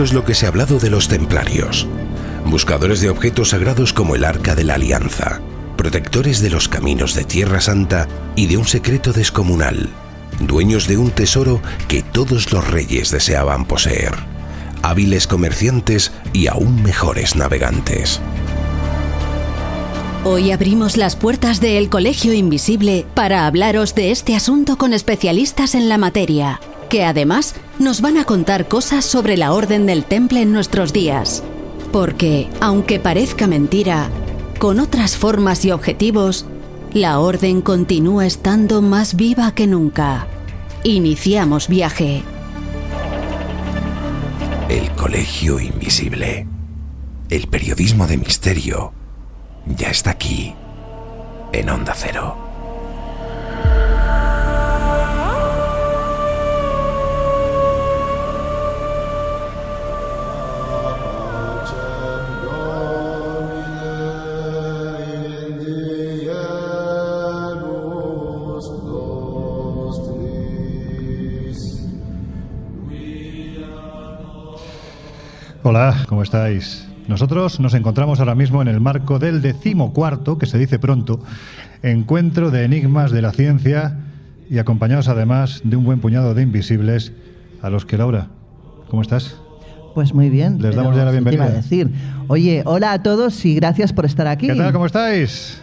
Es lo que se ha hablado de los templarios, buscadores de objetos sagrados como el Arca de la Alianza, protectores de los caminos de Tierra Santa y de un secreto descomunal, dueños de un tesoro que todos los reyes deseaban poseer, hábiles comerciantes y aún mejores navegantes. Hoy abrimos las puertas de El Colegio Invisible para hablaros de este asunto con especialistas en la materia, que además nos van a contar cosas sobre la Orden del Temple en nuestros días. Porque, aunque parezca mentira, con otras formas y objetivos, la Orden continúa estando más viva que nunca. Iniciamos viaje. El Colegio Invisible. El periodismo de misterio ya está aquí, en Onda Cero. Hola, ¿cómo estáis? Nosotros nos encontramos ahora mismo en el marco del decimocuarto, que se dice pronto, encuentro de enigmas de la ciencia y acompañados además de un buen puñado de invisibles a los que Laura, ¿cómo estás? Pues muy bien. Les damos ya la ¿qué te bienvenida. decir? Oye, hola a todos y gracias por estar aquí. ¿Qué tal? ¿Cómo estáis?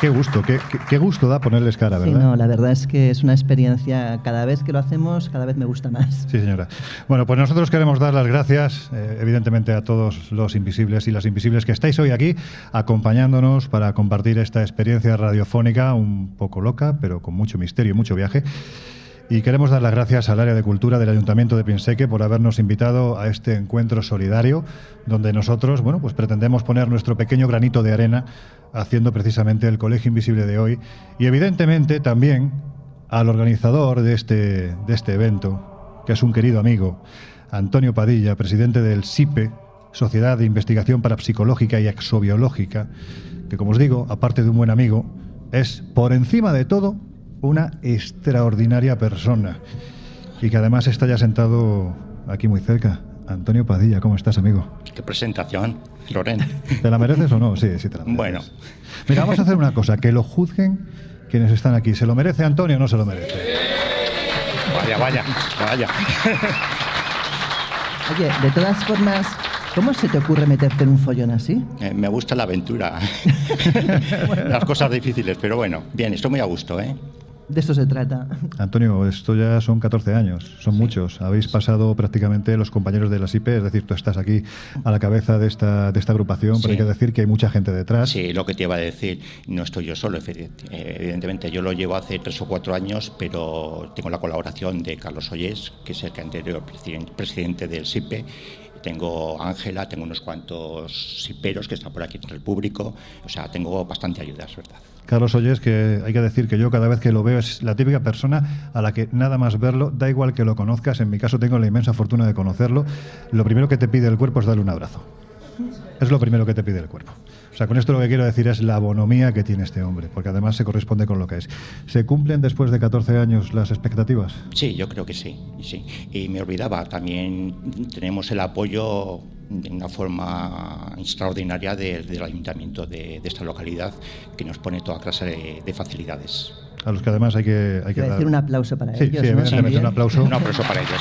Qué gusto, qué, qué- gusto da ponerles cara, Sí, ¿verdad? no, la verdad es que es una experiencia, cada vez que lo hacemos, cada vez me gusta más. Sí, señora. Bueno, pues nosotros queremos dar las gracias, eh, evidentemente, a todos los invisibles y las invisibles que estáis hoy aquí acompañándonos para compartir esta experiencia radiofónica un poco loca, pero con mucho misterio y mucho viaje. Y queremos dar las gracias al área de cultura del Ayuntamiento de Pinseque por habernos invitado a este encuentro solidario, donde nosotros, bueno, pues pretendemos poner nuestro pequeño granito de arena haciendo precisamente el Colegio Invisible de hoy y evidentemente también al organizador de este, de este evento, que es un querido amigo, Antonio Padilla, presidente del SIPE, Sociedad de Investigación Parapsicológica y Exobiológica, que como os digo, aparte de un buen amigo, es por encima de todo una extraordinaria persona y que además está ya sentado aquí muy cerca. Antonio Padilla, ¿cómo estás, amigo? Qué presentación, Loren. ¿Te la mereces o no? Sí, sí te la mereces. Bueno. Mira, vamos a hacer una cosa, que lo juzguen quienes están aquí. ¿Se lo merece Antonio o no se lo merece? Vaya, vaya, vaya. Oye, de todas formas, ¿cómo se te ocurre meterte en un follón así? Eh, me gusta la aventura. Las cosas difíciles, pero bueno, bien, estoy muy a gusto, ¿eh? De eso se trata. Antonio, esto ya son 14 años, son muchos. Habéis pasado prácticamente los compañeros de la SIPE, es decir, tú estás aquí a la cabeza de esta, de esta agrupación, pero hay que decir que hay mucha gente detrás. Sí, lo que te iba a decir, no estoy yo solo, evident- evidentemente. Yo lo llevo hace tres o cuatro años, pero tengo la colaboración de Carlos Ollés, que es el que anterior presidente, presidente del SIPE. Tengo Ángela, tengo unos cuantos siperos que están por aquí entre el público. O sea, tengo bastante ayuda, es verdad. Carlos Oyes, que hay que decir que yo cada vez que lo veo es la típica persona a la que nada más verlo, da igual que lo conozcas, en mi caso tengo la inmensa fortuna de conocerlo, lo primero que te pide el cuerpo es darle un abrazo. es lo primero que te pide el cuerpo. O sea, con esto lo que quiero decir es la bonomía que tiene este hombre, porque además se corresponde con lo que es. ¿Se cumplen después de 14 años las expectativas? Sí, yo creo que sí, sí. Y me olvidaba, también tenemos el apoyo de una forma extraordinaria del ayuntamiento de, esta localidad que nos pone toda clase de, facilidades. A los que además hay que, hay que dar... decir un aplauso para ellos. Sí, un aplauso. Un aplauso para ellos.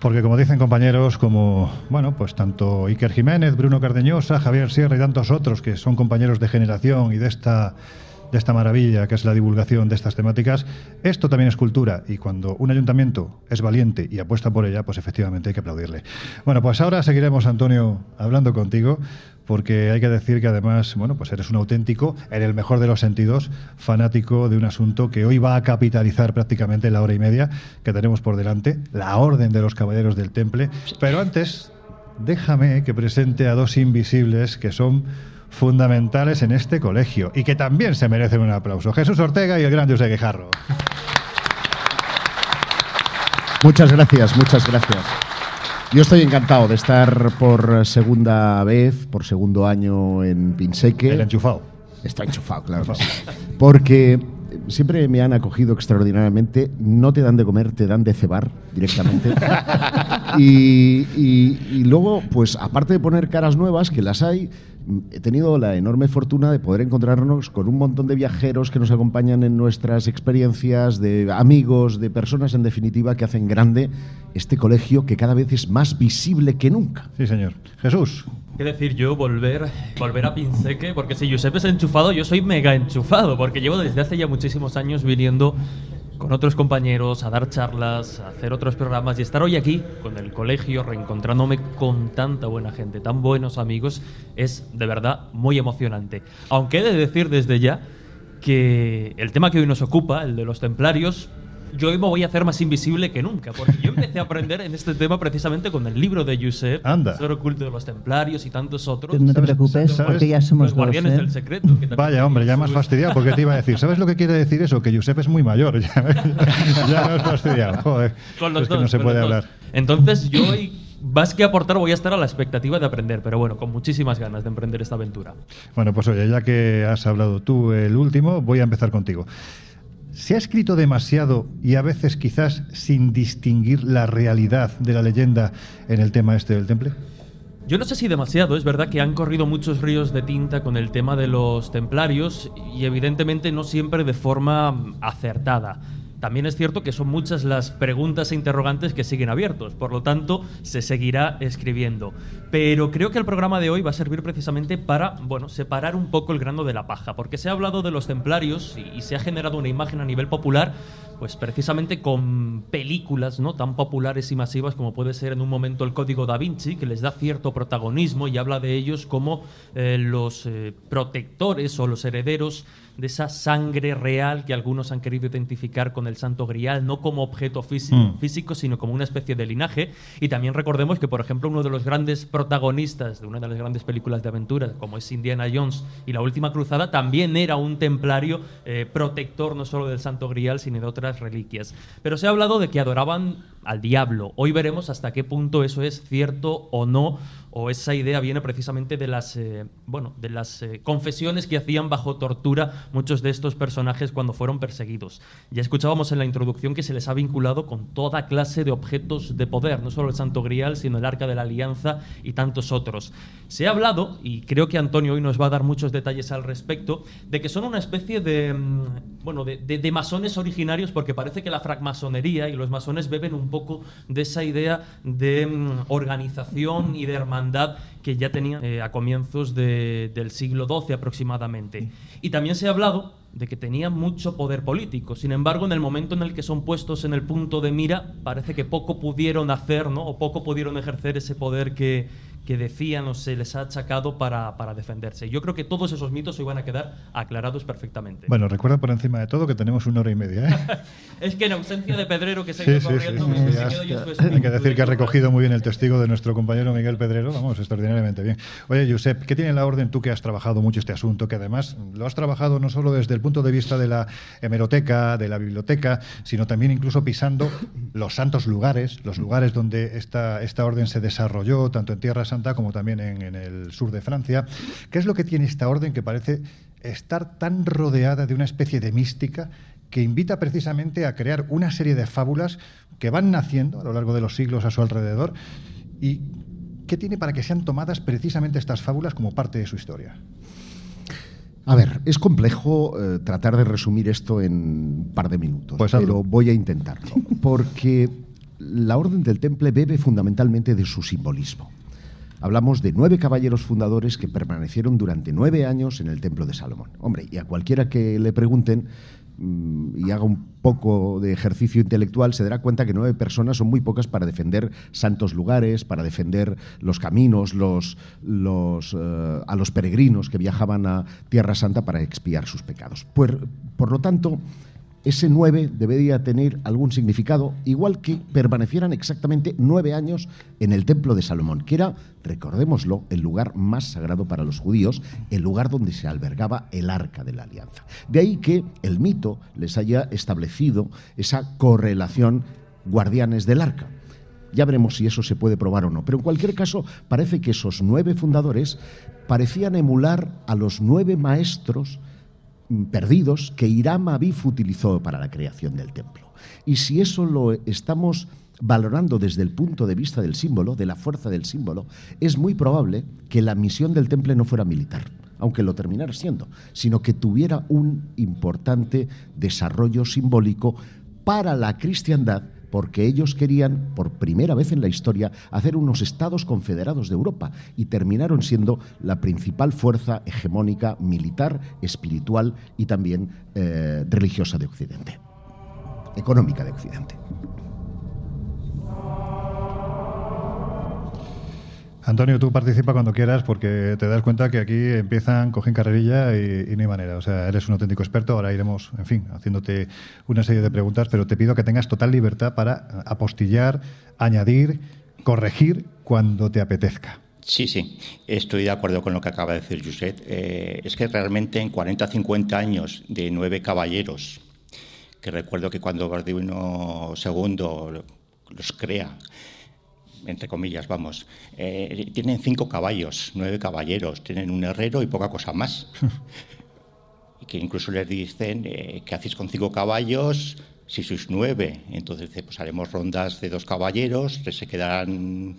Porque como dicen compañeros como, bueno, pues tanto Iker Jiménez, Bruno Cardeñosa, Javier Sierra y tantos otros que son compañeros de generación y de esta de esta maravilla que es la divulgación de estas temáticas, esto también es cultura y cuando un ayuntamiento es valiente y apuesta por ella, pues efectivamente hay que aplaudirle. Bueno, pues ahora seguiremos, Antonio, hablando contigo, porque hay que decir que además, bueno, pues eres un auténtico, en el mejor de los sentidos, fanático de un asunto que hoy va a capitalizar prácticamente la hora y media que tenemos por delante, la Orden de los Caballeros del Temple. Pero antes, déjame que presente a dos invisibles que son fundamentales en este colegio y que también se merecen un aplauso. Jesús Ortega y el gran José Guijarro. Muchas gracias, muchas gracias. Yo estoy encantado de estar por segunda vez, por segundo año en Pinseque. El enchufado. Está enchufado, claro. Porque siempre me han acogido extraordinariamente. No te dan de comer, te dan de cebar directamente. y, y, luego, pues aparte de poner caras nuevas, que las hay, he tenido la enorme fortuna de poder encontrarnos con un montón de viajeros que nos acompañan en nuestras experiencias, de amigos, de personas en definitiva que hacen grande este colegio que cada vez es más visible que nunca. Sí, señor. Jesús. ¿Qué decir yo? Volver, volver a Pinseque, porque si Giuseppe es enchufado, yo soy mega enchufado, porque llevo desde hace ya muchísimos años viniendo con otros compañeros, a dar charlas, a hacer otros programas y estar hoy aquí con el colegio, reencontrándome con tanta buena gente, tan buenos amigos, es de verdad muy emocionante. Aunque he de decir desde ya que el tema que hoy nos ocupa, el de los templarios, yo hoy me voy a hacer más invisible que nunca, porque yo empecé a aprender en este tema precisamente con el libro de Josep, Anda. El oculto de los templarios y tantos otros. No te preocupes, porque ya somos los guardianes ¿eh? del secreto. Vaya, hombre, ya más fastidiado, porque te iba a decir, ¿sabes lo que quiere decir eso? Que Josep es muy mayor, ya, ya no es fastidiado, joder. Con los es dos, que no se puede hablar. dos. Entonces yo hoy más que aportar, voy a estar a la expectativa de aprender, pero bueno, con muchísimas ganas de emprender esta aventura. Bueno, pues oye, ya que has hablado tú el último, voy a empezar contigo. ¿Se ha escrito demasiado y a veces quizás sin distinguir la realidad de la leyenda en el tema este del temple? Yo no sé si demasiado, es verdad que han corrido muchos ríos de tinta con el tema de los templarios y evidentemente no siempre de forma acertada. También es cierto que son muchas las preguntas e interrogantes que siguen abiertos, por lo tanto se seguirá escribiendo. Pero creo que el programa de hoy va a servir precisamente para, bueno, separar un poco el grano de la paja, porque se ha hablado de los templarios y, se ha generado una imagen a nivel popular pues precisamente con películas no tan populares y masivas como puede ser en un momento el Código da Vinci, que les da cierto protagonismo y habla de ellos como eh, los eh, protectores o los herederos de esa sangre real que algunos han querido identificar con el Santo Grial, no como objeto físico, Mm. físico, sino como una especie de linaje. Y también recordemos que, por ejemplo, uno de los grandes protagonistas de una de las grandes películas de aventura, como es Indiana Jones y la Última Cruzada, también era un templario eh, protector no solo del Santo Grial, sino de otras reliquias. Pero se ha hablado de que adoraban al diablo. Hoy veremos hasta qué punto eso es cierto o no, o esa idea viene precisamente de las, eh, bueno, de las eh, confesiones que hacían bajo tortura muchos de estos personajes cuando fueron perseguidos. Ya escuchábamos en la introducción que se les ha vinculado con toda clase de objetos de poder, no solo el Santo Grial, sino el Arca de la Alianza y tantos otros. Se ha hablado, y creo que Antonio hoy nos va a dar muchos detalles al respecto, de que son una especie de, mm, bueno, de, de- de masones originarios, porque parece que la francmasonería y los masones beben un poco de esa idea de mm, organización y de hermandad que ya tenían eh, a comienzos de- del siglo XII aproximadamente. Y también se ha hablado de que tenían mucho poder político. Sin embargo, en el momento en el que son puestos en el punto de mira, parece que poco pudieron hacer, ¿no? O poco pudieron ejercer ese poder que, que decían o se les ha achacado para, para defenderse. Yo creo que todos esos mitos hoy van a quedar aclarados perfectamente. Bueno, recuerda por encima de todo que tenemos una hora y media. ¿eh? es que en ausencia de Pedrero, que se ha ido sí, corriendo, sí, sí, quedo yo su Hay que decir que ha recogido muy bien el testigo de nuestro compañero Miguel Pedrero, vamos, extraordinariamente bien. Oye, Josep, ¿qué tiene la orden tú que has trabajado mucho este asunto? Que además lo has trabajado no solo desde el punto de vista de la hemeroteca, de la biblioteca, sino también incluso pisando los santos lugares, los lugares donde esta, esta orden se desarrolló, tanto en Tierra Santa como también en, en el sur de Francia. ¿Qué es lo que tiene esta orden que parece estar tan rodeada de una especie de mística que invita precisamente a crear una serie de fábulas que van naciendo a lo largo de los siglos a su alrededor y qué tiene para que sean tomadas precisamente estas fábulas como parte de su historia. A ver, es complejo eh, tratar de resumir esto en un par de minutos, Pues pero voy a intentarlo, porque la Orden del Temple bebe fundamentalmente de su simbolismo. Hablamos de nueve caballeros fundadores que permanecieron durante nueve años en el Templo de Salomón. Hombre, y a cualquiera que le pregunten mm, y haga un poco de ejercicio intelectual, se dará cuenta que nueve personas son muy pocas para defender santos lugares, para defender los caminos, los, los, eh, a los peregrinos que viajaban a Tierra Santa para expiar sus pecados. Por lo tanto, ese nueve debería tener algún significado, igual que permanecieran exactamente nueve años en el Templo de Salomón, que era, recordémoslo, el lugar más sagrado para los judíos, el lugar donde se albergaba el arca de la alianza. De ahí que el mito les haya establecido esa correlación guardianes del arca. Ya veremos si eso se puede probar o no. Pero en cualquier caso, parece que esos nueve fundadores parecían emular a los nueve maestros perdidos que Hiram Abif utilizó para la creación del templo. Y si eso lo estamos valorando desde el punto de vista del símbolo, de la fuerza del símbolo, es muy probable que la misión del temple no fuera militar, aunque lo terminara siendo, sino que tuviera un importante desarrollo simbólico para la cristiandad porque ellos querían, por primera vez en la historia, hacer unos estados confederados de Europa y terminaron siendo la principal fuerza hegemónica militar, espiritual y también eh, religiosa de Occidente, económica de Occidente. Antonio, tú participa cuando quieras porque te das cuenta que aquí empiezan, cogen carrerilla y, y no manera. O sea, eres un auténtico experto. Ahora iremos, en fin, haciéndote una serie de preguntas, pero te pido que tengas total libertad para apostillar, añadir, corregir cuando te apetezca. Sí, sí, estoy de acuerdo con lo que acaba de decir Josep. Eh, es que realmente en 40 50 años de nueve caballeros, que recuerdo que cuando Barduino II los crea, entre comillas, vamos, eh, tienen cinco caballos, nueve caballeros, tienen un herrero y poca cosa más. y que incluso les dicen, eh, ¿qué hacéis con cinco caballos si sois nueve? Entonces, pues haremos rondas de dos caballeros, se quedarán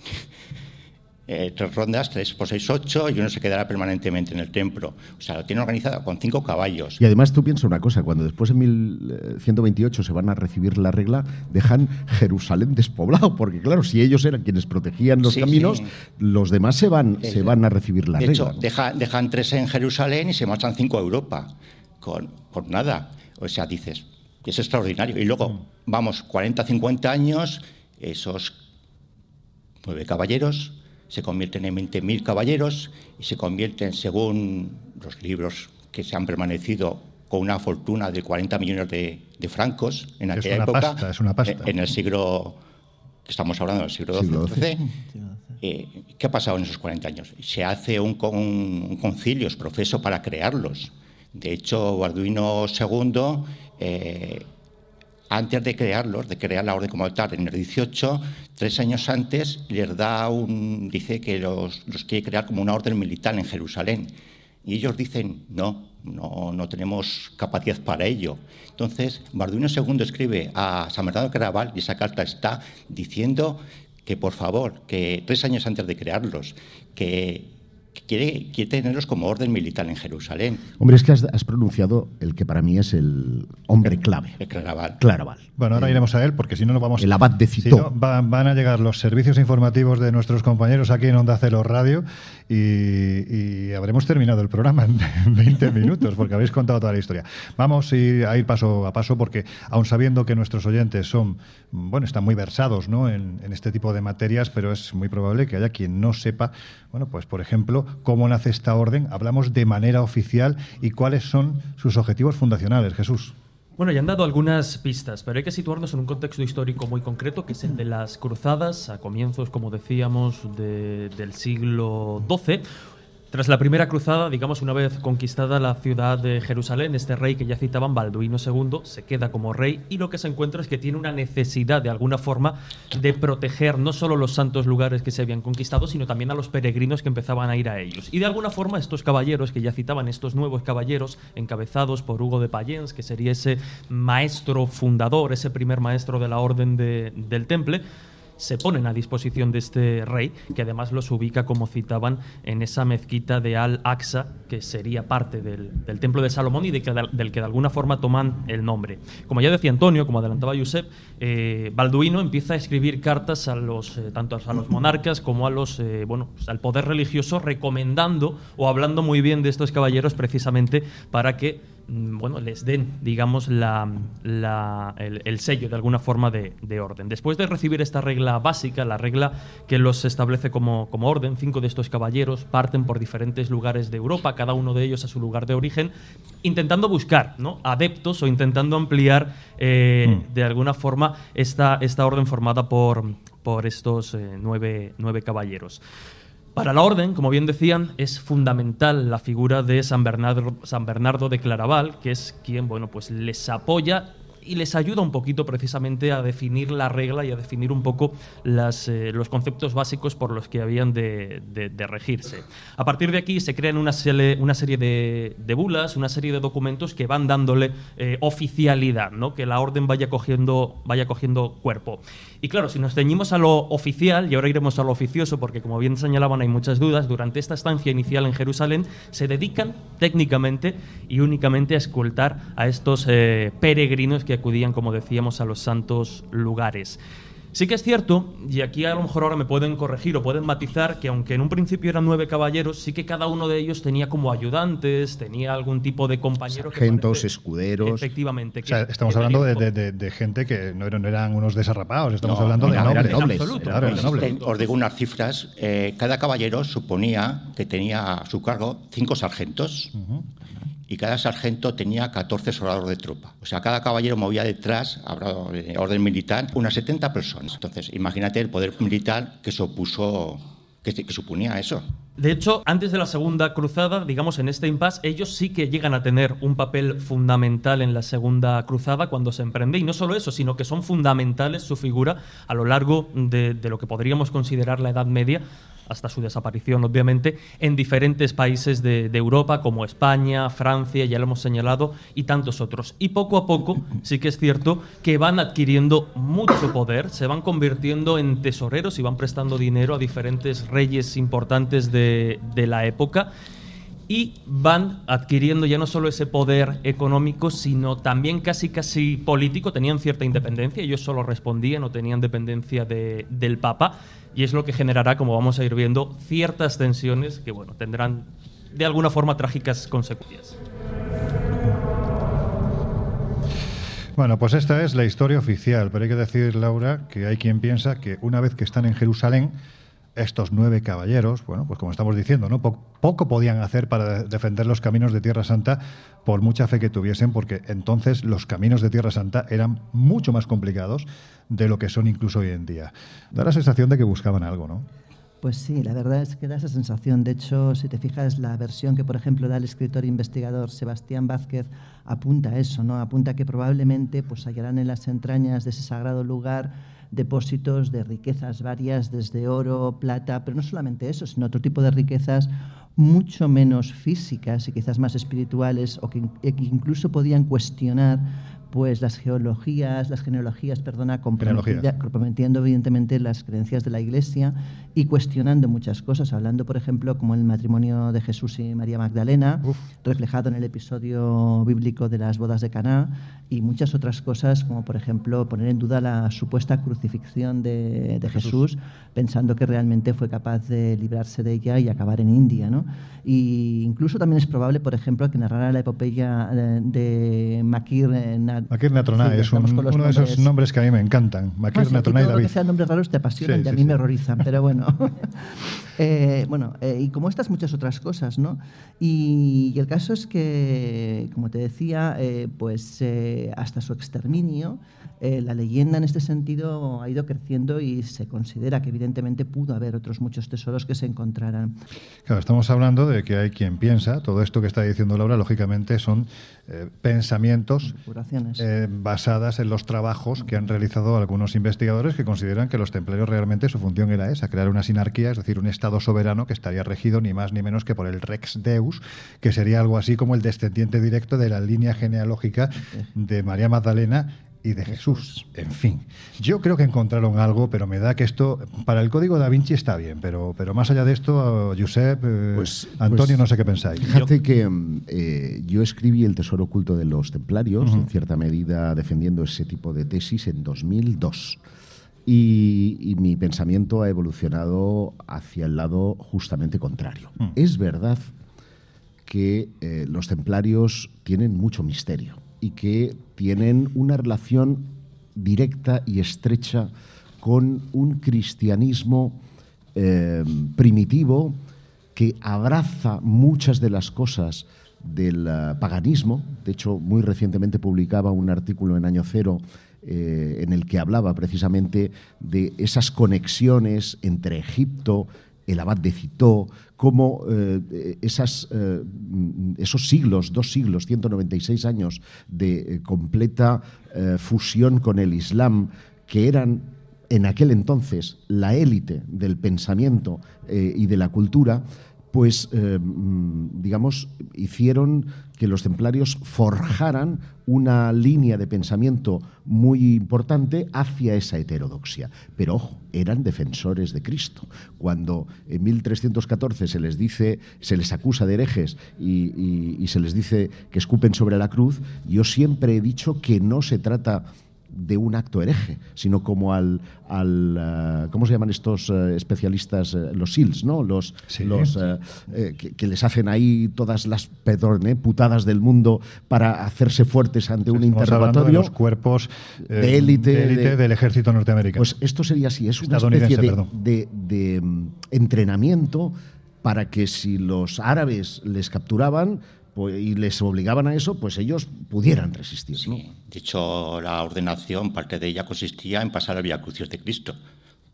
eh, tres rondas, tres por seis, ocho, y uno se quedará permanentemente en el templo. O sea, lo tienen organizado con cinco caballos. Y además tú piensas una cosa, cuando después en 1128 se van a recibir la regla, dejan Jerusalén despoblado, porque claro, si ellos eran quienes protegían los Sí, caminos, sí. los demás se van, El- se van a recibir la de regla. hecho, ¿no? deja- dejan tres en Jerusalén y se marchan cinco a Europa. Con, por nada. O sea, dices, es extraordinario. Y luego, vamos, 40, 50 años, esos nueve caballeros se convierten en 20.000 caballeros y se convierten, según los libros que se han permanecido, con una fortuna de 40 millones de, de francos en Es aquella una época. pasta, es una pasta. En, el siglo que estamos hablando, del siglo XII. XII. Eh, ¿Qué ha pasado en esos 40 años? Se hace un, con- un concilio, es profeso para crearlos. De hecho, Arduino II, eh, antes de crearlos, de crear la orden como tal, en el 18, tres años antes, les da un, dice que los, los quiere crear como una orden militar en Jerusalén. Y ellos dicen, no, no, no tenemos capacidad para ello. Entonces, Barduino II escribe a San Bernardo Caraval, y esa carta está diciendo que, por favor, que tres años antes de crearlos, que, quiere, quiere tenerlos como orden militar en Jerusalén. Hombre, es que has, has pronunciado el que para mí es el hombre clave. El Claraval. Claraval. Bueno, ahora iremos a él porque si no nos vamos. El abad de si Citó. no, va- van a llegar los servicios informativos de nuestros compañeros aquí en Onda Cero Radio y, habremos terminado el programa en 20 minutos porque habéis contado toda la historia. Vamos a ir, a ir paso a paso porque, aun sabiendo que nuestros oyentes son, bueno, están muy versados ¿no? en, en este tipo de materias, pero es muy probable que haya quien no sepa, bueno, pues por ejemplo, cómo nace esta orden. Hablamos de manera oficial y cuáles son sus objetivos fundacionales. Jesús. Bueno, ya han dado algunas pistas, pero hay que situarnos en un contexto histórico muy concreto, que es el de las cruzadas, a comienzos, como decíamos, de- del siglo XII. Tras la primera cruzada, digamos, una vez conquistada la ciudad de Jerusalén, este rey que ya citaban, Balduino II, se queda como rey y lo que se encuentra es que tiene una necesidad, de alguna forma, de proteger no solo los santos lugares que se habían conquistado, sino también a los peregrinos que empezaban a ir a ellos. Y de alguna forma, estos caballeros que ya citaban, estos nuevos caballeros, encabezados por Hugo de Payens, que sería ese maestro fundador, ese primer maestro de la Orden de- del Temple, se ponen a disposición de este rey, que además los ubica, como citaban, en esa mezquita de Al-Aqsa, que sería parte del, templo de Salomón y del que de alguna forma toman el nombre. Como ya decía Antonio, como adelantaba Josep, eh, Balduino empieza a escribir cartas a los, eh, tanto a los monarcas como a los, eh, bueno, pues, al poder religioso, recomendando o hablando muy bien de estos caballeros precisamente para que bueno, les den, digamos, la, la- el, el sello de alguna forma de, de orden. Después de recibir esta regla básica, la regla que los establece como, como orden, cinco de estos caballeros parten por diferentes lugares de Europa, cada uno de ellos a su lugar de origen, intentando buscar ¿no? adeptos o intentando ampliar eh, de alguna forma esta, esta orden formada por, por estos eh, nueve, nueve caballeros. Para la orden, como bien decían, es fundamental la figura de San Bernardo, San Bernardo de Claraval, que es quien bueno, pues les apoya y les ayuda un poquito precisamente a definir la regla y a definir un poco eh, los conceptos básicos por los que habían de, de- regirse. A partir de aquí se crean una, serie de, de bulas, una serie de documentos que van dándole eh, oficialidad, ¿no? que la orden vaya cogiendo, vaya cogiendo cuerpo. Y claro, si nos ceñimos a lo oficial, y ahora iremos a lo oficioso, porque como bien señalaban hay muchas dudas, durante esta estancia inicial en Jerusalén se dedican técnicamente y únicamente a escoltar a estos eh, peregrinos que acudían, como decíamos, a los santos lugares. Sí que es cierto, y aquí a lo mejor ahora me pueden corregir o pueden matizar, que aunque en un principio eran nueve caballeros, sí que cada uno de ellos tenía como ayudantes, tenía algún tipo de compañero. que Sargentos, parece- escuderos. Efectivamente. O sea, que- estamos que hablando de, tenía- de- de- de gente que no eran, no eran unos desarrapados, estamos No, hablando de nobles. nobles. absoluto. Claro, nobles. Os digo unas cifras. eh, cada caballero suponía que tenía a su cargo cinco sargentos y cada sargento tenía 14 soldados de tropa. O sea, cada caballero movía detrás, habrá de orden militar, unas 70 personas. Entonces, imagínate el poder militar que se opuso, que, suponía eso. De hecho, antes de la segunda cruzada, digamos en este impasse, ellos sí que llegan a tener un papel fundamental en la segunda cruzada cuando se emprende. Y no solo eso, sino que son fundamentales su figura a lo largo de lo que podríamos considerar la Edad Media, hasta su desaparición, obviamente, en diferentes países de, Europa, como España, Francia, ya lo hemos señalado, y tantos otros. Y poco a poco, sí que es cierto que van adquiriendo mucho poder, se van convirtiendo en tesoreros y van prestando dinero a diferentes reyes importantes de la época y van adquiriendo ya no solo ese poder económico, sino también casi casi político. Tenían cierta independencia, ellos solo respondían o tenían dependencia de- del Papa, y es lo que generará, como vamos a ir viendo, ciertas tensiones que bueno, tendrán de alguna forma trágicas consecuencias. Bueno, pues esta es la historia oficial, pero hay que decir, Laura, que hay quien piensa que una vez que están en Jerusalén, estos nueve caballeros, bueno, pues como estamos diciendo, ¿no? Po- poco podían hacer para defender los caminos de Tierra Santa por mucha fe que tuviesen, porque entonces los caminos de Tierra Santa eran mucho más complicados de lo que son incluso hoy en día. Da la sensación de que buscaban algo, ¿no? Pues sí, la verdad es que da esa sensación. De hecho, si te fijas, la versión que, por ejemplo, da el escritor e investigador Sebastián Vázquez apunta a eso, ¿no? Apunta que probablemente pues, hallarán en las entrañas de ese sagrado lugar depósitos de riquezas varias, desde oro, plata, pero no solamente eso, sino otro tipo de riquezas mucho menos físicas y quizás más espirituales, o que, in- que incluso podían cuestionar pues las geologías, las genealogías, perdona, comprometiendo evidentemente las creencias de la Iglesia y cuestionando muchas cosas, hablando, por ejemplo, como el matrimonio de Jesús y María Magdalena, reflejado en el episodio bíblico de las bodas de Caná, y muchas otras cosas, como por ejemplo poner en duda la supuesta crucifixión de, Jesús, pensando que realmente fue capaz de librarse de ella y acabar en India. ¿no? Y incluso también es probable, por ejemplo, que narrara la epopeya de, de Makir, Makir Natroná, es uno de esos nombres que a mí me encantan. Makir ah, David. que sean nombres raros te apasionan y a mí me horrorizan, pero bueno. know. Eh, bueno, eh, y como estas muchas otras cosas, ¿no? Y, el caso es que, como te decía, eh, pues hasta su exterminio, la leyenda en este sentido ha ido creciendo y se considera que evidentemente pudo haber otros muchos tesoros que se encontraran. Claro, estamos hablando de que hay quien piensa, todo esto que está diciendo Laura, lógicamente son pensamientos basadas en los trabajos que han realizado algunos investigadores que consideran que los templarios realmente su función era esa, crear una sinarquía, es decir, un Estado soberano que estaría regido ni más ni menos que por el Rex Deus, que sería algo así como el descendiente directo de la línea genealógica de María Magdalena y de Jesús. En fin, yo creo que encontraron algo, pero me da que esto, para el código da Vinci está bien, pero, pero más allá de esto, Josep, eh, pues, Antonio, pues, no sé qué pensáis. Fíjate que eh, yo escribí El Tesoro Oculto de los Templarios, en cierta medida defendiendo ese tipo de tesis en 2002. Y, mi pensamiento ha evolucionado hacia el lado justamente contrario. Mm. Es verdad que eh, los templarios tienen mucho misterio y que tienen una relación directa y estrecha con un cristianismo eh, primitivo que abraza muchas de las cosas del eh, paganismo. De hecho, muy recientemente publicaba un artículo en Año Cero eh, en el que hablaba precisamente de esas conexiones entre Egipto, el abad de Citó, cómo eh, esas, eh, esos siglos, dos siglos, 196 años de completa fusión con el Islam, que eran en aquel entonces la élite del pensamiento y de la cultura, pues, mm, digamos, hicieron que los templarios forjaran una línea de pensamiento muy importante hacia esa heterodoxia. Pero ojo, eran defensores de Cristo. Cuando en 1314 se les dice, se les acusa de herejes y se les dice que escupen sobre la cruz, yo siempre he dicho que no se trata de un acto hereje, sino como al, al eh, ¿cómo se llaman estos eh, especialistas? Eh, los SEALs, ¿no? Los, los que, les hacen ahí todas las putadas del mundo para hacerse fuertes ante un interrogatorio. De los cuerpos de élite del ejército norteamericano. Pues esto sería así, es una especie de, de mm, entrenamiento para que si los árabes les capturaban, pues, y les obligaban a eso, pues ellos pudieran resistir. Sí, de hecho, la ordenación, parte de ella consistía en pasar al Vía Crucis de Cristo.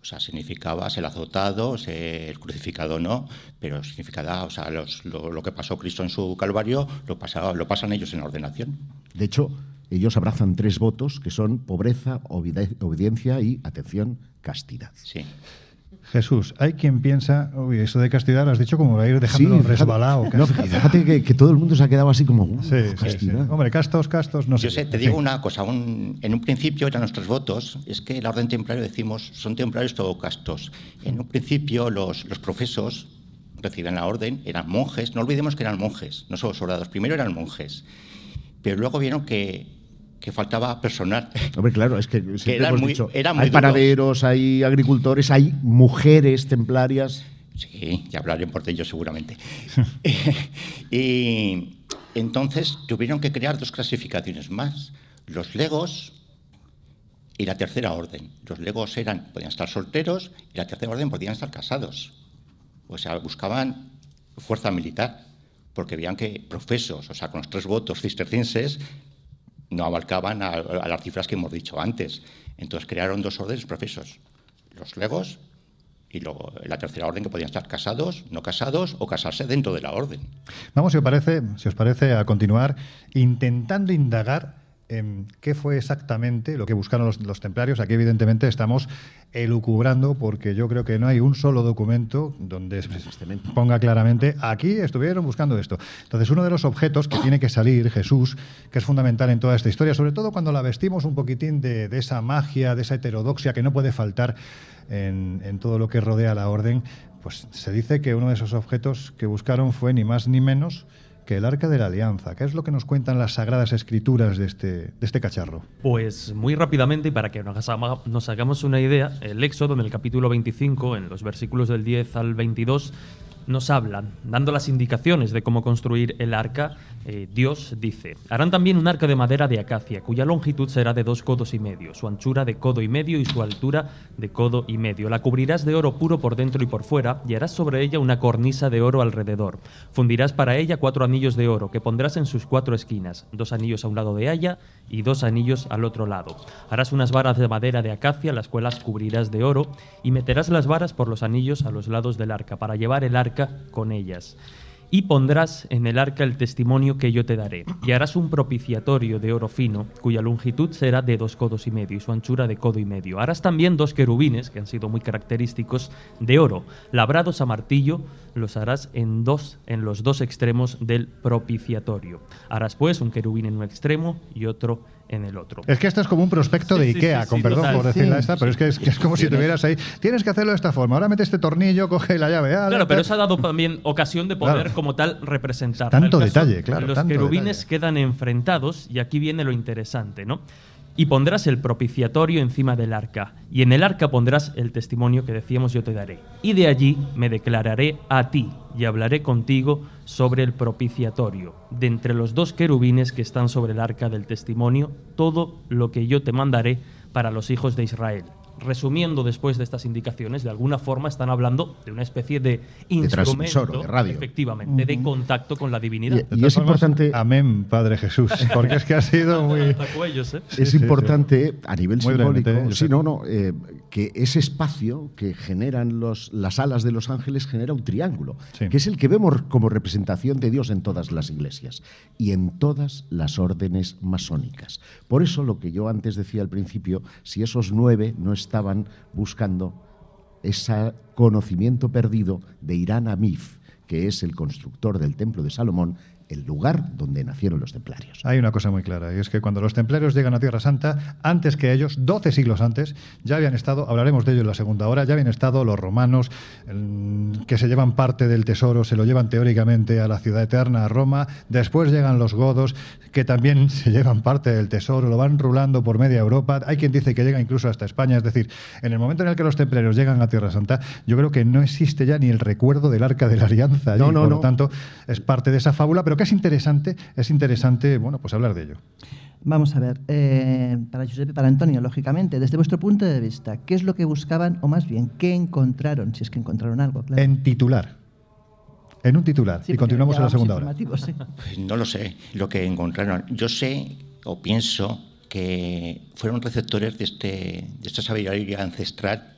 O sea, significaba ser azotado, ser crucificado no, pero significaba, o sea, lo, que pasó Cristo en su Calvario lo, lo pasan ellos en la ordenación. De hecho, ellos abrazan tres votos que son pobreza, obediencia y, atención, castidad. Sí. Jesús, hay quien piensa, uy, eso de castidad lo has dicho como va a ir dejando resbalado. fíjate que, todo el mundo se ha quedado así como, uh, sí, sí, Hombre, castos, castos, no sé. Yo sé, te digo una cosa, en un principio eran nuestros votos, es que la orden templario decimos, son templarios todo castos. En un principio los, los profesos recibían la orden, eran monjes, no olvidemos que eran monjes, no solo soldados, primero eran monjes, pero luego vieron que que faltaba personal. Hombre, claro, es que, hemos dicho, hay panaderos, hay agricultores, hay mujeres templarias. Sí, ya hablaré por ellos seguramente. y entonces tuvieron que crear dos clasificaciones más, los legos y la tercera orden. Los legos eran, podían estar solteros y la tercera orden podían estar casados. O sea, buscaban fuerza militar, porque veían que profesos, o sea, con los tres votos cistercienses, no abarcaban a, las cifras que hemos dicho antes. Entonces crearon dos órdenes profesos, los legos y luego la tercera orden que podían estar casados, no casados o casarse dentro de la orden. Vamos, si os parece, si os parece a continuar intentando indagar em, qué fue exactamente lo que buscaron los, templarios. Aquí, evidentemente, estamos elucubrando porque yo creo que no hay un solo documento donde se ponga claramente aquí estuvieron buscando esto. Entonces, uno de los objetos que tiene que salir Jesús, que es fundamental en toda esta historia, sobre todo cuando la vestimos un poquitín de, esa magia, de esa heterodoxia que no puede faltar en todo lo que rodea la orden, pues se dice que uno de esos objetos que buscaron fue ni más ni menos que el Arca de la Alianza. ¿Qué es lo que nos cuentan las sagradas escrituras de este, de este cacharro? Pues muy rápidamente, y para que nos nos hagamos una idea, el Éxodo en el capítulo 25, en los versículos del 10 al 22, nos hablan, dando las indicaciones de cómo construir el arca. eh, Dios dice, harán también un arca de madera de acacia, cuya longitud será de dos codos y medio, su anchura de codo y medio y su altura de codo y medio. La cubrirás de oro puro por dentro y por fuera, y harás sobre ella una cornisa de oro alrededor. Fundirás para ella cuatro anillos de oro, que pondrás en sus cuatro esquinas, dos anillos a un lado de ella y dos anillos al otro lado. Harás unas varas de madera de acacia, las cuales cubrirás de oro, y meterás las varas por los anillos a los lados del arca, para llevar el arca con ellas. Y pondrás en el arca el testimonio que yo te daré, y harás un propiciatorio de oro fino, cuya longitud será de dos codos y medio, y su anchura de codo y medio. Harás también dos querubines, que han sido muy característicos, de oro, labrados a martillo, los harás en dos, en los dos extremos del propiciatorio. Harás pues un querubín en un extremo y otro en el otro. Es que esto es como un prospecto Sí, de Ikea, sí, con sí, perdón total. por decirla Sí, esta, pero es que es, que es como si tuvieras ahí. Tienes que hacerlo de esta forma. Ahora mete este tornillo, coge la llave. ala, Claro, pero eso ha dado también ocasión de poder Claro. como tal representar. Tanto detalle, claro, Los tanto querubines detalle. quedan enfrentados y aquí viene lo interesante, ¿no? Y pondrás el propiciatorio encima del arca, y en el arca pondrás el testimonio que decíamos yo te daré. Y de allí me declararé a ti y hablaré contigo sobre el propiciatorio, de entre los dos querubines que están sobre el arca del testimonio, todo lo que yo te mandaré para los hijos de Israel. Resumiendo después de estas indicaciones, de alguna forma están hablando de una especie de transmisor, instrumento, de radio. efectivamente, de contacto con la divinidad. Y- es formas, importante- Amén, Padre Jesús. Porque es que ha sido muy. ¿eh? Sí, es sí, importante a nivel Muy simbólico, ¿eh? sí, no, no, eh, que ese espacio que generan los, las alas de los ángeles genera un triángulo, Sí. que es el que vemos como representación de Dios en todas las iglesias y en todas las órdenes masónicas. Por eso lo que yo antes decía al principio, si esos nueve no estaban buscando ese conocimiento perdido de Irán Amif, que es el constructor del templo de Salomón, el lugar donde nacieron los templarios. Hay una cosa muy clara, y es que cuando los templarios llegan a Tierra Santa, antes que ellos, 12 siglos antes, ya habían estado, hablaremos de ello en la segunda hora, ya habían estado los romanos, el- que se llevan parte del tesoro, se lo llevan teóricamente a la ciudad eterna, a Roma, después llegan los godos, que también se llevan parte del tesoro, lo van rulando por media Europa, hay quien dice que llega incluso hasta España, es decir, en el momento en el que los templarios llegan a Tierra Santa, yo creo que no existe ya ni el recuerdo del Arca de la Alianza, allí, No, no, por no. lo tanto, es parte de esa fábula, pero que es interesante, es interesante, bueno, pues hablar de ello. Vamos a ver, eh, para Giuseppe y para Antonio, lógicamente, desde vuestro punto de vista, ¿qué es lo que buscaban o más bien qué encontraron? Si es que encontraron algo, claro. En titular. En un titular. Sí, y continuamos en la segunda hora. Pues no lo sé, lo que encontraron. Yo sé o pienso que fueron receptores de, este, de esta sabiduría ancestral,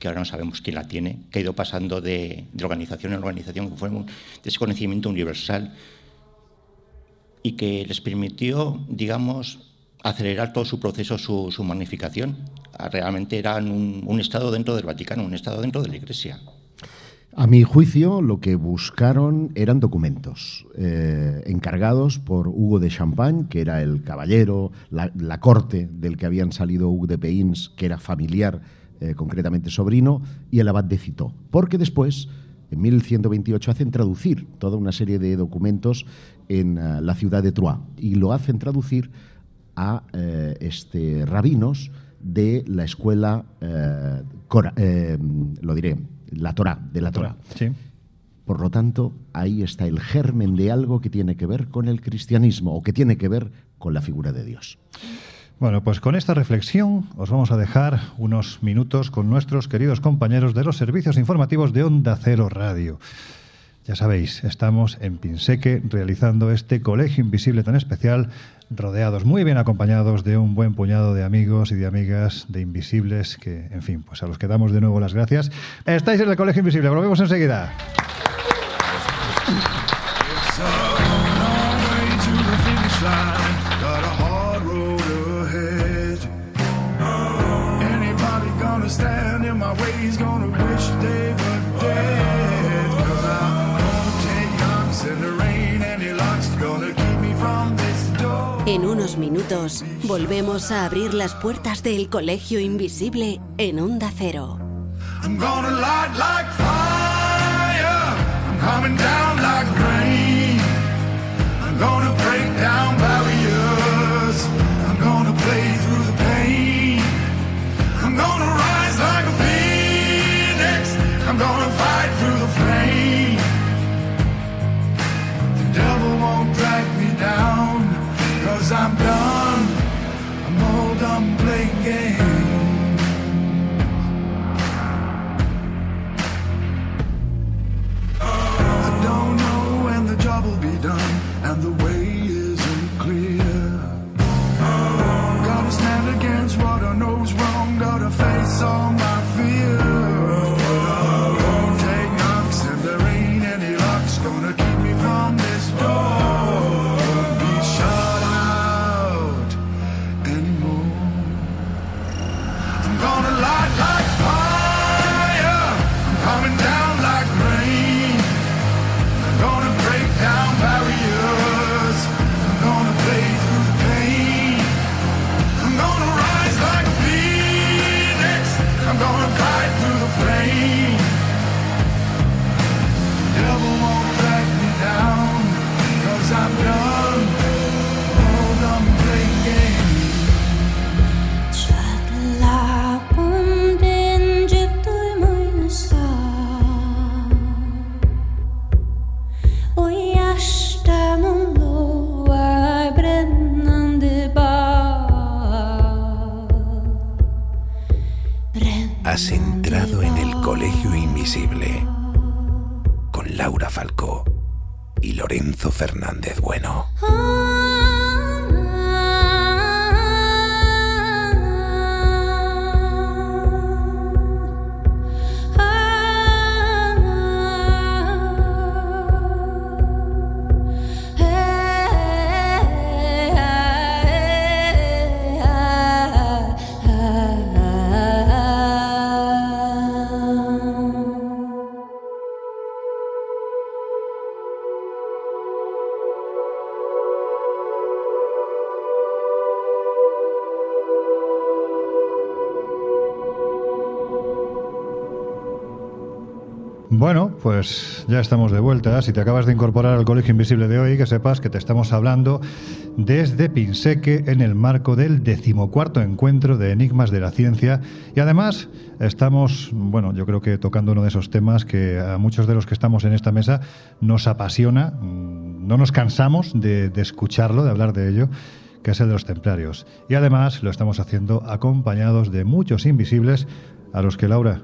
que ahora no sabemos quién la tiene, que ha ido pasando de, organización en organización, que fue un- de ese conocimiento universal y que les permitió, digamos, acelerar todo su proceso, su, su magnificación. Ah, Realmente eran un, Estado dentro del Vaticano, un Estado dentro de la Iglesia. A mi juicio, lo que buscaron eran documentos eh, encargados por Hugo de Champagne, que era el caballero, la, la corte del que habían salido Hugo de Peins, que era familiar, eh, concretamente sobrino, y el abad de Citeaux. Porque después, en 1128, hacen traducir toda una serie de documentos en eh, la ciudad de Troyes y lo hacen traducir a eh, este, rabinos de la escuela, eh, Cora- lo diré, la Torá, de la Torá. Sí. Por lo tanto, ahí está el germen de algo que tiene que ver con el cristianismo o que tiene que ver con la figura de Dios. Bueno, pues con esta reflexión os vamos a dejar unos minutos con nuestros queridos compañeros de los servicios informativos de Onda Cero Radio. Ya sabéis, estamos en Pinseque realizando este colegio invisible tan especial, rodeados, muy bien acompañados de un buen puñado de amigos y de amigas de invisibles que, en fin, pues a los que damos de nuevo las gracias. Estáis en el colegio invisible, volvemos enseguida. Unos minutos volvemos a abrir las puertas del Colegio Invisible en Onda Cero. I'm gonna light like fire. I'm coming down like rain. I'm gonna break down know's wrong, gotta face all my fears. Bueno, pues ya estamos de vuelta. Si te acabas de incorporar al Colegio Invisible de hoy, que sepas que te estamos hablando desde Pinseque en el marco del decimocuarto encuentro de Enigmas de la Ciencia. Y además estamos, bueno, yo creo que tocando uno de esos temas que a muchos de los que estamos en esta mesa nos apasiona, mm, no nos cansamos de, de escucharlo, de hablar de ello que es el de los templarios. Y además lo estamos haciendo acompañados de muchos invisibles a los que Laura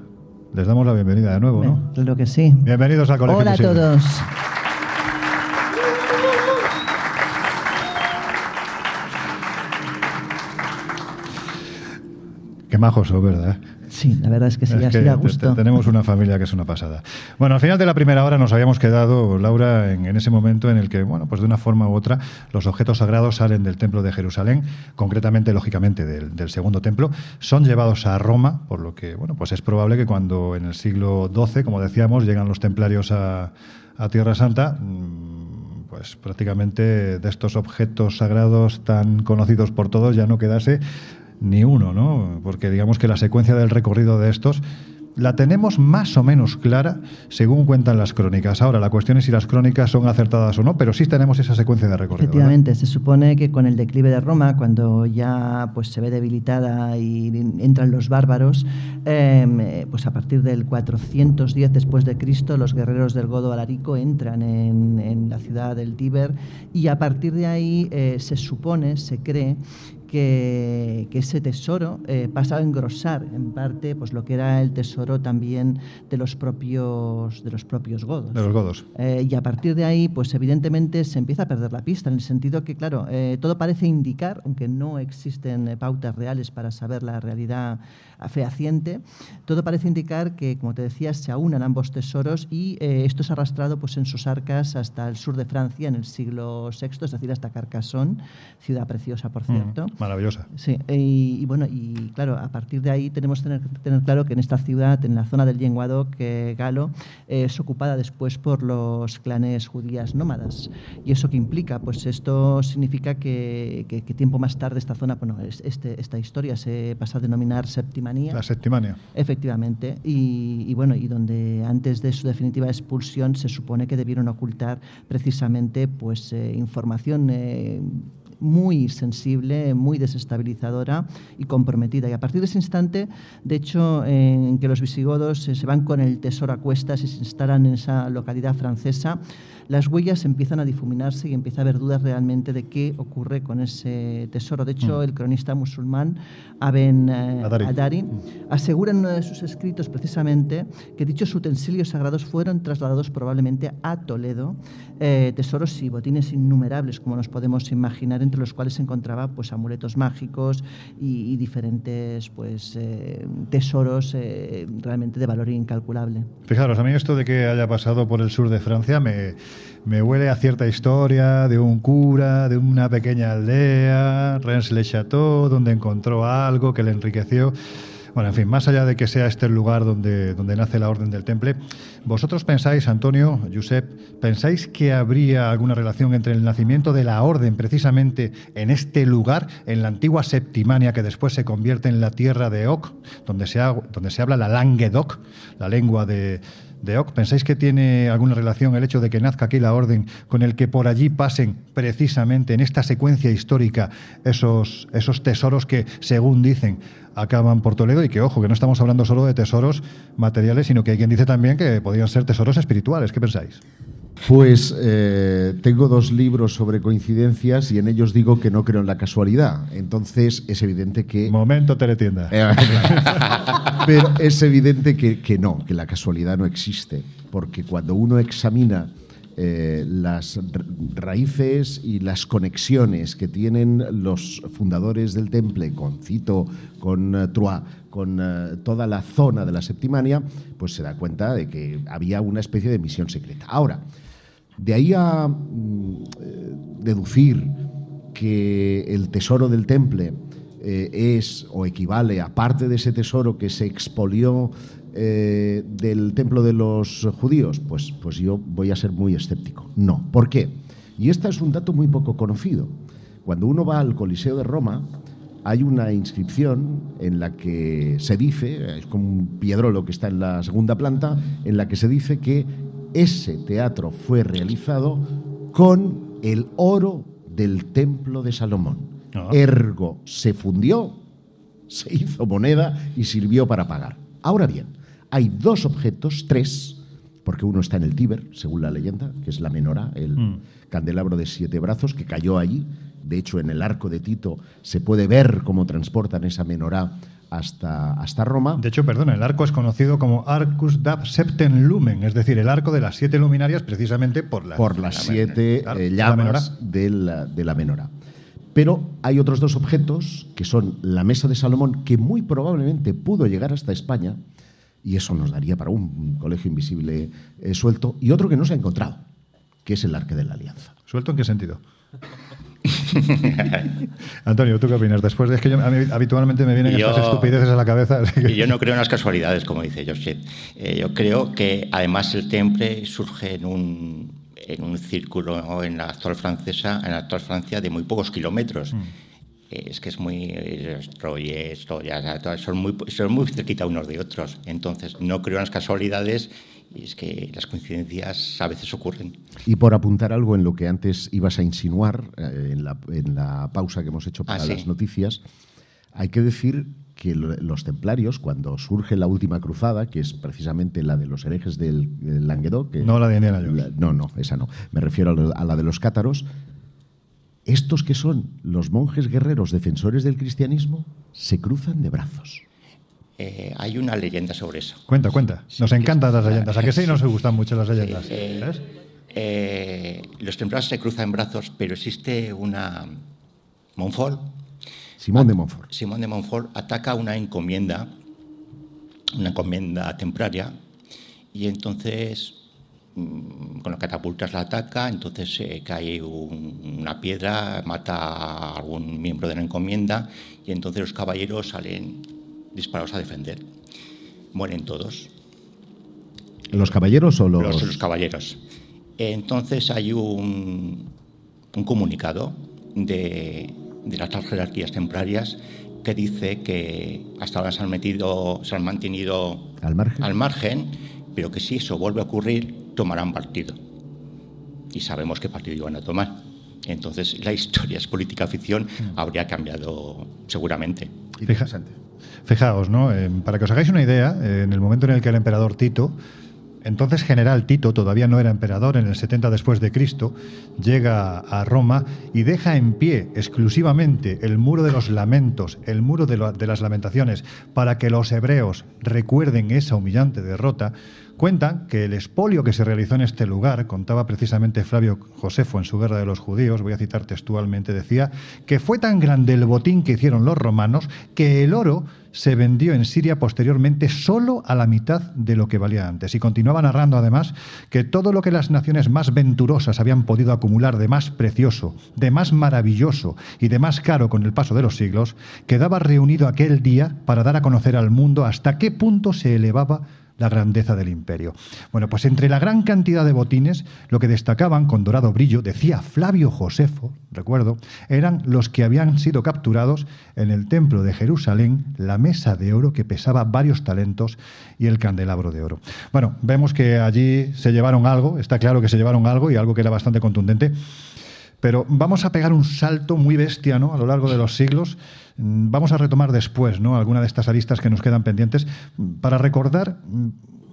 les damos la bienvenida de nuevo, ¿no? Claro que sí. Bienvenidos al Colegio Hola a todos. Qué majos ¿verdad? Sí, la verdad es que sí, Es así que te- gusto. te- tenemos una familia que es una pasada. Bueno, al final de la primera hora nos habíamos quedado, Laura, en, en ese momento en el que, bueno, pues de una forma u otra, los objetos sagrados salen del templo de Jerusalén, concretamente, lógicamente, del, del segundo templo, son llevados a Roma, por lo que, bueno, pues es probable que cuando en el siglo XII, como decíamos, llegan los templarios a, a Tierra Santa, mm, pues prácticamente de estos objetos sagrados tan conocidos por todos ya no quedase ni uno, ¿no? Porque digamos que la secuencia del recorrido de estos la tenemos más o menos clara según cuentan las crónicas. Ahora, la cuestión es si las crónicas son acertadas o no, pero sí tenemos esa secuencia de recorrido. Efectivamente, se supone que con el declive de Roma, cuando ya pues, se ve debilitada y entran los bárbaros, eh, pues a partir del 410 después de Cristo, los guerreros del Godo Alarico entran en, en la ciudad del Tíber y a partir de ahí eh, se supone, se cree que, que ese tesoro eh, pasa a engrosar en parte pues, lo que era el tesoro también de los propios, de los propios godos. De los godos. Eh, y a partir de ahí, pues evidentemente se empieza a perder la pista, en el sentido que, claro, eh, todo parece indicar, aunque no existen eh, pautas reales para saber la realidad fehaciente, todo parece indicar que, como te decía, se aunan ambos tesoros y esto es arrastrado pues, en sus arcas hasta el sur de Francia en el siglo VI, es decir, hasta Carcassonne, ciudad preciosa, por cierto. Maravillosa. Sí, y, y bueno, y claro, a partir de ahí tenemos que tener, tener claro que en esta ciudad, en la zona del Lenguadoc eh, galo, eh, es ocupada después por los clanes judías nómadas. ¿Y eso qué implica? Pues esto significa que, que- que tiempo más tarde esta zona, bueno, es- este, esta historia se pasa a denominar Septimanía. La septimania. Efectivamente, y, y bueno, y donde antes de su definitiva expulsión se supone que debieron ocultar precisamente pues eh, información eh, muy sensible, muy desestabilizadora y comprometida. Y a partir de ese instante, de hecho, en que los visigodos se van con el tesoro a cuestas y se instalan en esa localidad francesa, las huellas empiezan a difuminarse y empieza a haber dudas realmente de qué ocurre con ese tesoro. De hecho, el cronista musulmán Aben eh, Adari. Adari asegura en uno de sus escritos precisamente que dichos utensilios sagrados fueron trasladados probablemente a Toledo, eh, tesoros y botines innumerables, como nos podemos imaginar, entre los cuales se encontraba pues, amuletos mágicos y, y diferentes pues, eh, tesoros eh, realmente de valor incalculable. Fijaros, a mí esto de que haya pasado por el sur de Francia me, me huele a cierta historia de un cura, de una pequeña aldea, Reims-le-Château, donde encontró algo que le enriqueció. Bueno, en fin, más allá de que sea este el lugar donde, donde nace la Orden del Temple, ¿vosotros pensáis, Antonio, Josep, pensáis que habría alguna relación entre el nacimiento de la Orden precisamente en este lugar, en la antigua Septimania, que después se convierte en la tierra de Oc, donde se, donde se habla la Languedoc, la lengua de, de? ¿Pensáis que tiene alguna relación el hecho de que nazca aquí la Orden con el que por allí pasen precisamente en esta secuencia histórica esos, esos tesoros que, según dicen, acaban por Toledo y que, ojo, que no estamos hablando solo de tesoros materiales, sino que hay quien dice también que podrían ser tesoros espirituales. ¿Qué pensáis? Pues eh, tengo dos libros sobre coincidencias y en ellos digo que no creo en la casualidad. Entonces es evidente que... Momento teletienda. Eh, Pero es evidente que, que no, que la casualidad no existe, porque cuando uno examina eh, las ra- raíces y las conexiones que tienen los fundadores del temple con Cito, con eh, Troyes, con toda la zona de la Septimania, pues se da cuenta de que había una especie de misión secreta. Ahora, de ahí a mm, eh, deducir que el tesoro del temple eh, es o equivale a parte de ese tesoro que se expolió eh, del templo de los judíos, pues, pues yo voy a ser muy escéptico. No. ¿Por qué? Y este es un dato muy poco conocido. Cuando uno va al Coliseo de Roma, hay una inscripción en la que se dice, es como un piedrolo que está en la segunda planta, en la que se dice que ese teatro fue realizado con el oro del templo de Salomón. Ah. Ergo, se fundió, se hizo moneda y sirvió para pagar. Ahora bien, hay dos objetos, tres, porque uno está en el Tíber, según la leyenda, que es la menorá, el Mm. candelabro de siete brazos que cayó allí. De hecho, en el arco de Tito se puede ver cómo transportan esa menorá hasta, hasta Roma. De hecho, perdona, el arco es conocido como Arcus dab septem lumen, es decir, el arco de las siete luminarias precisamente por la, por las siete eh, la llamas de la, de la menorá. Pero hay otros dos objetos, que son la mesa de Salomón, que muy probablemente pudo llegar hasta España, y eso nos daría para un colegio invisible eh, suelto, y otro que no se ha encontrado, que es el arque de la alianza. ¿Suelto en qué sentido? Antonio, ¿tú qué opinas? Después de es que yo- a mí habitualmente me vienen Yo- estas estupideces a la cabeza. que- Y yo no creo en las casualidades, como dice José. Eh, yo creo que además el temple surge en un, en un círculo en la actual francesa, en la actual Francia de muy pocos kilómetros. Eh, Es que es muy eh, Troyes, Troyes, o sea, todas son muy son muy cerquita unos de otros. Entonces no creo en las casualidades y es que las coincidencias a veces ocurren. Y por apuntar algo en lo que antes ibas a insinuar, eh, en, la, en la pausa que hemos hecho para Ah, sí. las noticias, hay que decir que lo- los templarios, cuando surge la última cruzada, que es precisamente la de los herejes del, del Languedoc... que- No la de Indiana Jones. la- no, no, esa no. Me refiero a, lo- a la de los cátaros. Estos que son los monjes guerreros defensores del cristianismo se cruzan de brazos. Eh, hay una leyenda sobre eso. Cuenta, cuenta. Nos Sí, encantan que- las leyendas. ¿A qué sí nos gustan mucho las leyendas? Eh, eh, los templarios se cruzan en brazos, pero existe una Montfort. Simón de Montfort. Simón de Montfort ataca una encomienda, una encomienda templaria, y entonces mm, con las catapultas la ataca, entonces eh, cae un- una piedra, mata a algún miembro de la encomienda y entonces los caballeros salen disparados a defender. Mueren todos. ¿Los caballeros o los.? los, los caballeros. Entonces hay un, un comunicado de, de las jerarquías templarias que dice que hasta ahora se han, metido, se han mantenido Al margen. al margen, pero que si eso vuelve a ocurrir, tomarán partido. Y sabemos qué partido iban a tomar. Entonces la historia es política ficción, habría cambiado seguramente. Interesante. Fijaos, ¿no? Eh, para que os hagáis una idea, eh, en el momento en el que el emperador Tito, entonces general Tito, todavía no era emperador, en el 70 después de Cristo, llega a Roma y deja en pie exclusivamente el muro de los lamentos, el muro de, las lamentaciones, para que los hebreos recuerden esa humillante derrota, Cuentan que el expolio que se realizó en este lugar, contaba precisamente Flavio Josefo en su Guerra de los Judíos, voy a citar textualmente, decía que fue tan grande el botín que hicieron los romanos que el oro se vendió en Siria posteriormente solo a la mitad de lo que valía antes. Y continuaba narrando además que todo lo que las naciones más venturosas habían podido acumular de más precioso, de más maravilloso y de más caro con el paso de los siglos, quedaba reunido aquel día para dar a conocer al mundo hasta qué punto se elevaba la grandeza del imperio. Bueno, pues entre la gran cantidad de botines, lo que destacaban con dorado brillo, decía Flavio Josefo, recuerdo, eran los que habían sido capturados en el templo de Jerusalén, la mesa de oro que pesaba varios talentos y el candelabro de oro. Bueno, vemos que allí se llevaron algo, está claro que se llevaron algo y algo que era bastante contundente. Pero vamos a pegar un salto muy bestia ¿no? a lo largo de los siglos. Mm, Vamos a retomar después ¿no? alguna de estas aristas que nos quedan pendientes para recordar, mm,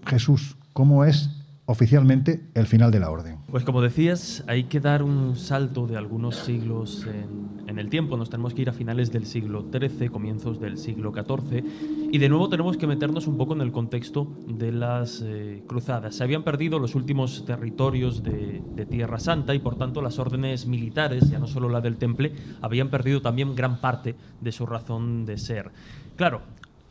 Jesús, cómo es oficialmente el final de la orden. Pues como decías, hay que dar un salto de algunos siglos en, el tiempo. Nos tenemos que ir a finales del siglo XIII, comienzos del siglo XIV. Y de nuevo tenemos que meternos un poco en el contexto de las eh, cruzadas. Se habían perdido los últimos territorios de, de Tierra Santa y por tanto las órdenes militares, ya no solo la del Temple, habían perdido también gran parte de su razón de ser. Claro,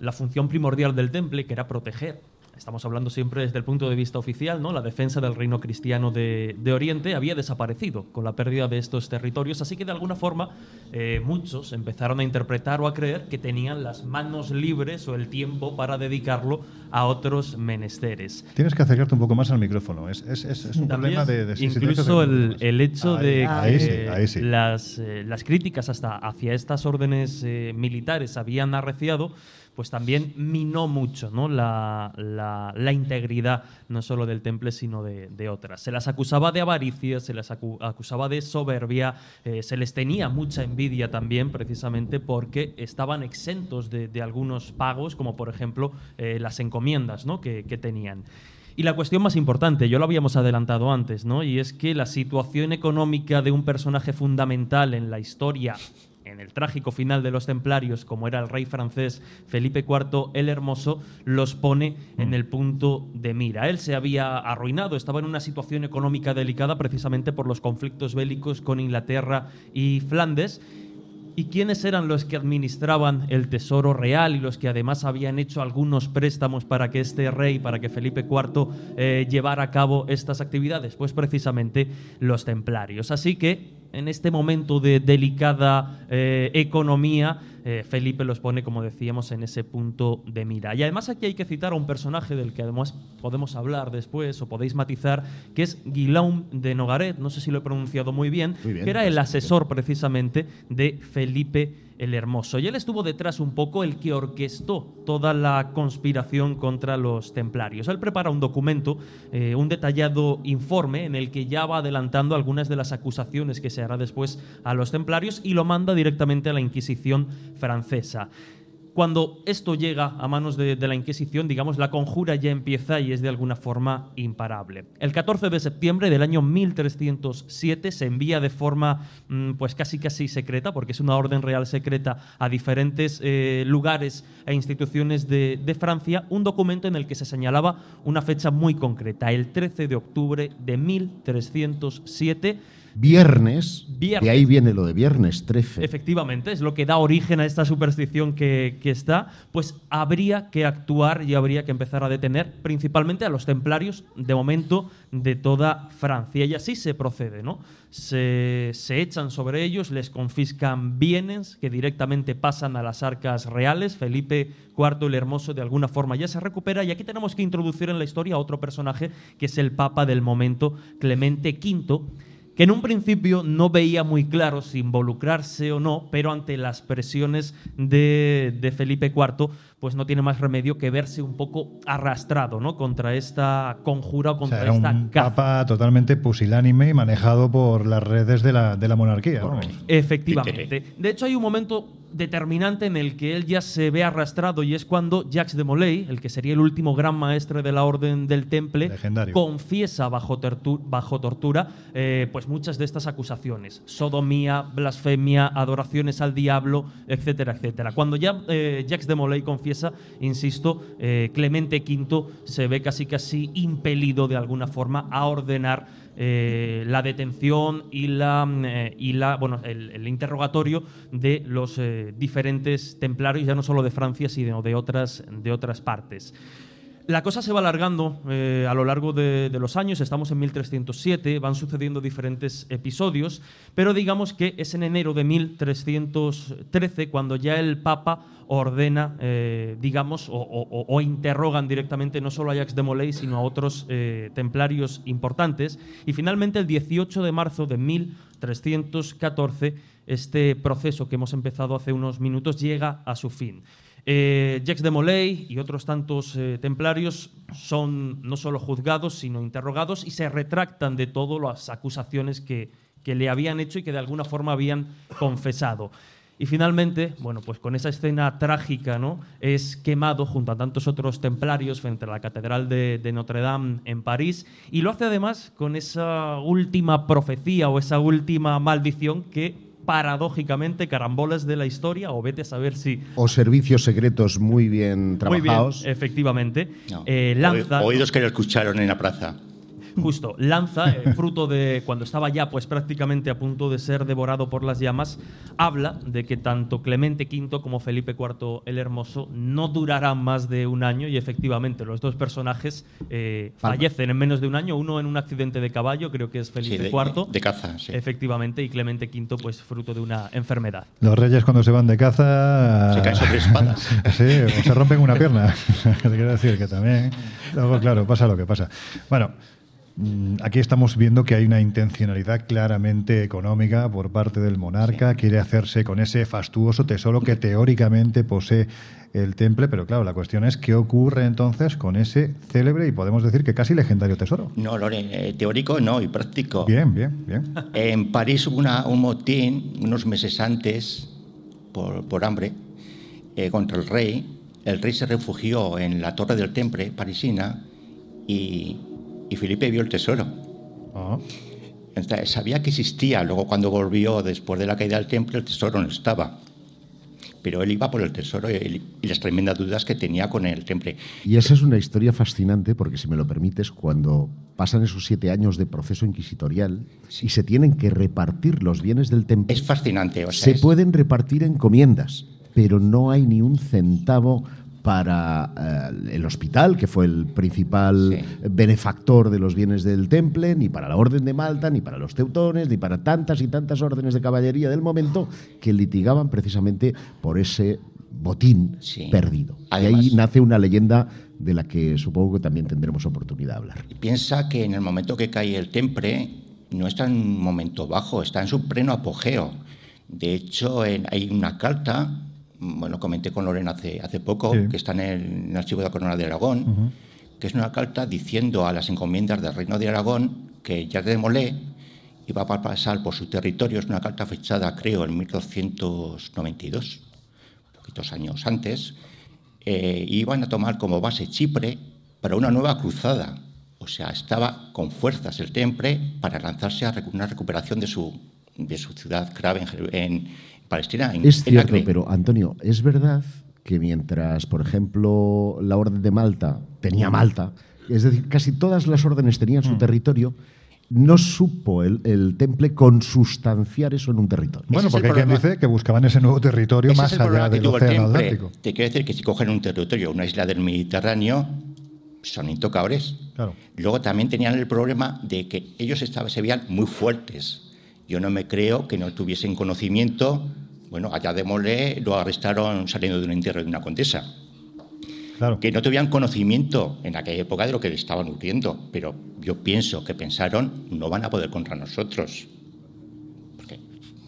la función primordial del Temple, que era proteger Estamos hablando siempre desde el punto de vista oficial, ¿no? La defensa del reino cristiano de, de Oriente había desaparecido con la pérdida de estos territorios, así que de alguna forma eh, muchos empezaron a interpretar o a creer que tenían las manos libres o el tiempo para dedicarlo a otros menesteres. Tienes que acercarte un poco más al micrófono. Es, es- es- es un También, problema de, de incluso el, hecho de Ahí que sí, ahí sí. Las, eh, las críticas hasta hacia estas órdenes eh, militares habían arreciado, pues también minó mucho ¿no? la, la- integridad no solo del temple, sino de, otras. Se las acusaba de avaricia, se las acu- acusaba de soberbia, eh, se les tenía mucha envidia también, precisamente porque estaban exentos de, de algunos pagos, como por ejemplo eh, las encomiendas ¿no? que, que tenían. Y la cuestión más importante, yo lo habíamos adelantado antes, ¿no? Y es que la situación económica de un personaje fundamental en la historia, en el trágico final de los templarios, como era el rey francés Felipe IV el Hermoso, los pone en el punto de mira. Él se había arruinado, estaba en una situación económica delicada precisamente por los conflictos bélicos con Inglaterra y Flandes. ¿Y quiénes eran los que administraban el tesoro real y los que además habían hecho algunos préstamos para que este rey, para que Felipe IV eh, llevara a cabo estas actividades? Pues precisamente los templarios. Así que en este momento de delicada eh, economía, eh, Felipe los pone, como decíamos, en ese punto de mira. Y además aquí hay que citar a un personaje del que además podemos hablar después o podéis matizar, que es Guillaume de Nogaret, no sé si lo he pronunciado muy bien, Muy bien, que era el pues, asesor precisamente de Felipe el Hermoso. Y él estuvo detrás un poco el que orquestó toda la conspiración contra los templarios. Él prepara un documento, eh, un detallado informe en el que ya va adelantando algunas de las acusaciones que se hará después a los templarios y lo manda directamente a la Inquisición francesa. Cuando esto llega a manos de, la Inquisición, digamos, la conjura ya empieza y es de alguna forma imparable. El 14 de septiembre del año 1307 se envía de forma mm, pues casi casi secreta, porque es una orden real secreta, a diferentes eh, lugares e instituciones de, de Francia, un documento en el que se señalaba una fecha muy concreta, el 13 de octubre de 1307 viernes, Viernes. de ahí viene lo de viernes 13. Efectivamente, es lo que da origen a esta superstición que, que está, pues habría que actuar y habría que empezar a detener principalmente a los templarios, de momento, de toda Francia. Y así se procede, ¿no? Se, se echan sobre ellos, les confiscan bienes que directamente pasan a las arcas reales. Felipe IV el Hermoso de alguna forma ya se recupera y aquí tenemos que introducir en la historia a otro personaje que es el Papa del momento, Clemente V que en un principio no veía muy claro si involucrarse o no, pero ante las presiones de, de Felipe IV, pues no tiene más remedio que verse un poco arrastrado ¿no? contra esta conjura o O contra sea, era esta un caza. papa totalmente pusilánime y manejado por las redes de la, de la monarquía. vamos. Efectivamente. De hecho, hay un momento determinante en el que él ya se ve arrastrado y es cuando Jacques de Molay, el que sería el último gran maestre de la Orden del Temple, Legendario. confiesa bajo, tertu- bajo tortura eh, pues muchas de estas acusaciones. Sodomía, blasfemia, adoraciones al diablo, etcétera, etcétera. Cuando ya eh, Jacques de Molay confiesa, insisto, eh, Clemente V se ve casi casi impelido de alguna forma a ordenar eh, la detención y la, mm, eh, y la bueno el, el interrogatorio de los diferentes templarios ya no solo de Francia sino de otras de otras partes la cosa se va alargando eh, a lo largo de, los años, estamos en 1307, van sucediendo diferentes episodios, pero digamos que es en enero de 1313 cuando ya el Papa ordena, eh, digamos, o interrogan directamente no solo a Jacques de Molay, sino a otros eh, templarios importantes. Y finalmente, el 18 de marzo de 1314, este proceso que hemos empezado hace unos minutos llega a su fin. Eh, Jacques de Molay y otros tantos eh, templarios son no solo juzgados, sino interrogados y se retractan de todas las acusaciones que, que le habían hecho y que de alguna forma habían confesado. Y finalmente, bueno, pues con esa escena trágica, ¿no? Es quemado junto a tantos otros templarios frente a la Catedral de, de Notre Dame en París. Y lo hace además con esa última profecía o esa última maldición que paradójicamente carambolas de la historia, o vete a saber si O servicios secretos muy bien muy bien, trabajados. efectivamente. No. Eh, lanza, Oídos que lo escucharon en la plaza. Justo, lanza, eh, fruto de cuando estaba ya pues prácticamente a punto de ser devorado por las llamas, habla de que tanto Clemente V como Felipe IV el Hermoso no durarán más de un año y efectivamente los dos personajes eh, fallecen en menos de un año, uno en un accidente de caballo, creo que es Sí, Felipe de, IV, de caza, sí. efectivamente, y Clemente V pues fruto de una enfermedad. Los reyes cuando se van de caza... Se caen sobre espadas. Sí, o se rompen una pierna. Te quiero decir que también. Luego, claro, pasa lo que pasa. Bueno, aquí estamos viendo que hay una intencionalidad claramente económica por parte del monarca. Quiere hacerse con ese fastuoso tesoro que teóricamente posee el temple, pero claro, la cuestión es qué ocurre entonces con ese célebre y podemos decir que casi legendario tesoro. No, Lore, eh, teórico no, y práctico. Bien, bien, bien. En París hubo una- un motín unos meses antes por, por hambre eh, contra el rey. El rey se refugió en la torre del Temple parisina y, y Felipe vio el tesoro. Ah, Entonces, sabía que existía. Luego, cuando volvió después de la caída del templo, el tesoro no estaba. Pero él iba por el tesoro y, y las tremendas dudas que tenía con el temple. Y esa es una historia fascinante porque, si me lo permites, cuando pasan esos siete años de proceso inquisitorial y se tienen que repartir los bienes del templo, Es fascinante. O sea, se es- pueden repartir encomiendas, pero no hay ni un centavo para eh, el hospital, que fue el principal Sí. benefactor de los bienes del temple, ni para la Orden de Malta, ni para los teutones, ni para tantas y tantas órdenes de caballería del momento que litigaban precisamente por ese botín Sí. perdido. y ahí nace una leyenda de la que supongo que también tendremos oportunidad de hablar. Piensa que en el momento que cae el temple no está en un momento bajo, está en su pleno apogeo. De hecho, en- hay una carta, bueno, comenté con Lorena hace, hace poco, Sí. que está en el, en el archivo de la Corona de Aragón, que es una carta diciendo a las encomiendas del Reino de Aragón que Jacques de Molay iba a pasar por su territorio. Es una carta fechada, creo, en 1292, poquitos años antes. eh, iban a tomar como base Chipre para una nueva cruzada. O sea, estaba con fuerzas el Temple para lanzarse a una recuperación de su, de su ciudad clave en Palestina. En, Es en cierto, Acre. pero Antonio, es verdad que mientras, por ejemplo, la Orden de Malta tenía Malta, es decir, casi todas las órdenes tenían su territorio, no supo el, el temple consustanciar eso en un territorio. Bueno, porque hay quien dice que buscaban ese nuevo territorio Ese más allá del Océano Temple. Atlántico. Te quiero decir que si cogen un territorio, una isla del Mediterráneo, son intocables. Claro. Luego también tenían el problema de que ellos estaban, se veían muy fuertes. Yo no me creo que no tuviesen conocimiento. Bueno, allá de Molé lo arrestaron saliendo de un entierro de una condesa. Claro. Que no tuvieran conocimiento en aquella época de lo que le estaban ocurriendo. Pero yo pienso que pensaron, no van a poder contra nosotros. Porque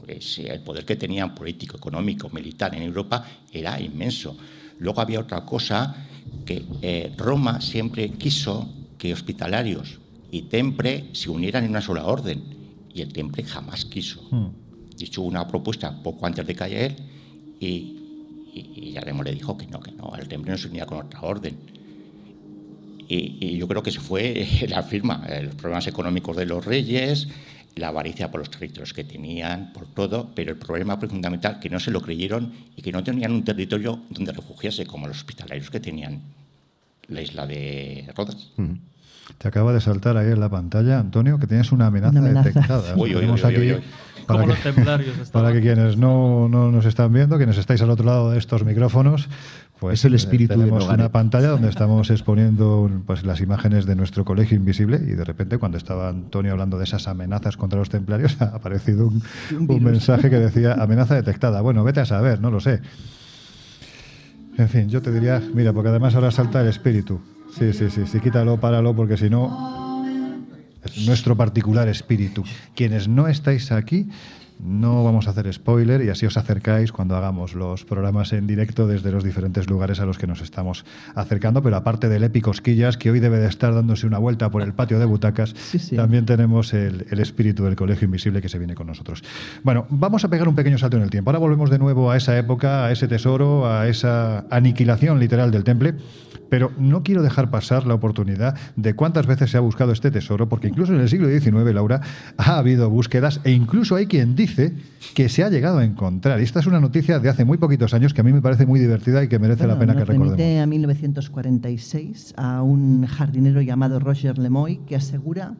pues, el poder que tenían político, económico, militar en Europa era inmenso. Luego había otra cosa que eh, Roma siempre quiso que hospitalarios y Temple se unieran en una sola orden y el Temple jamás quiso. Mm. Hubo una propuesta poco antes de caer y, y, y Yaremo le dijo que no, que no, el Temple no se unía con otra orden. Y, y yo creo que se fue la firma, eh, los problemas económicos de los reyes, la avaricia por los territorios que tenían, por todo, pero el problema fundamental que no se lo creyeron y que no tenían un territorio donde refugiarse como los hospitalarios que tenían la isla de Rodas. Te acaba de saltar ahí en la pantalla, Antonio, que tienes una amenaza, Una amenaza. detectada. Uy, uy, aquí uy, uy. para Como que- los. Para que quienes no, no nos están viendo, quienes estáis al otro lado de estos micrófonos, pues Es el espíritu eh, de tenemos una pantalla donde estamos exponiendo pues, las imágenes de nuestro colegio invisible y de repente cuando estaba Antonio hablando de esas amenazas contra los templarios ha aparecido un, un mensaje que decía amenaza detectada. Bueno, vete a saber, no lo sé. En fin, yo te diría, mira, porque además ahora salta el espíritu. Sí, sí, sí, sí, quítalo, páralo, porque si no, es nuestro particular espíritu. Quienes no estáis aquí, no vamos a hacer spoiler y así os acercáis cuando hagamos los programas en directo desde los diferentes lugares a los que nos estamos acercando. Pero aparte del épico Quillas, que hoy debe de estar dándose una vuelta por el patio de butacas, Sí, sí. también tenemos el, el espíritu del Colegio Invisible que se viene con nosotros. Bueno, vamos a pegar un pequeño salto en el tiempo. Ahora volvemos de nuevo a esa época, a ese tesoro, a esa aniquilación literal del temple. Pero no quiero dejar pasar la oportunidad de cuántas veces se ha buscado este tesoro, porque incluso en el siglo XIX, Laura, ha habido búsquedas e incluso hay quien dice que se ha llegado a encontrar. Y esta es una noticia de hace muy poquitos años que a mí me parece muy divertida y que merece la pena que recordemos. remite a 1946 a un jardinero llamado Roger Lemoy que asegura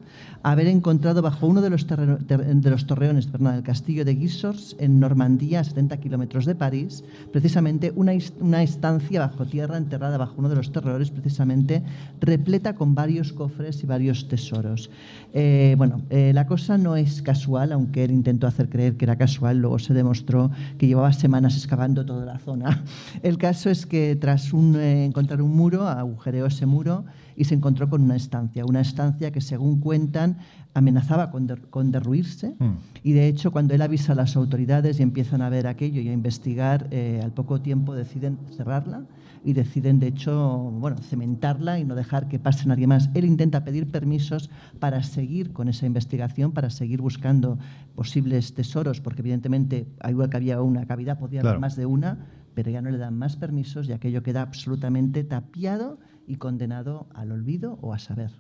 haber encontrado bajo uno de los, torreones perdón, del castillo de Gisors en Normandía, a 70 kilómetros de París, precisamente una, una estancia bajo tierra enterrada bajo uno de los terrores, precisamente repleta con varios cofres y varios tesoros. Eh, bueno, eh, la cosa no es casual, aunque él intentó hacer creer que era casual, luego se demostró que llevaba semanas excavando toda la zona. El caso es que tras eh, encontrar un muro, agujereó ese muro y se encontró con una estancia, una estancia que según cuentan amenazaba con, der- con derruirse Mm. y de hecho cuando él avisa a las autoridades y empiezan a ver aquello y a investigar, eh, al poco tiempo deciden cerrarla y deciden de hecho bueno, cementarla y no dejar que pase nadie más. Él intenta pedir permisos para seguir con esa investigación, para seguir buscando posibles tesoros, porque evidentemente, al igual que había una cavidad, podía Claro. haber más de una, pero ya no le dan más permisos y aquello queda absolutamente tapiado y condenado al olvido o a saber.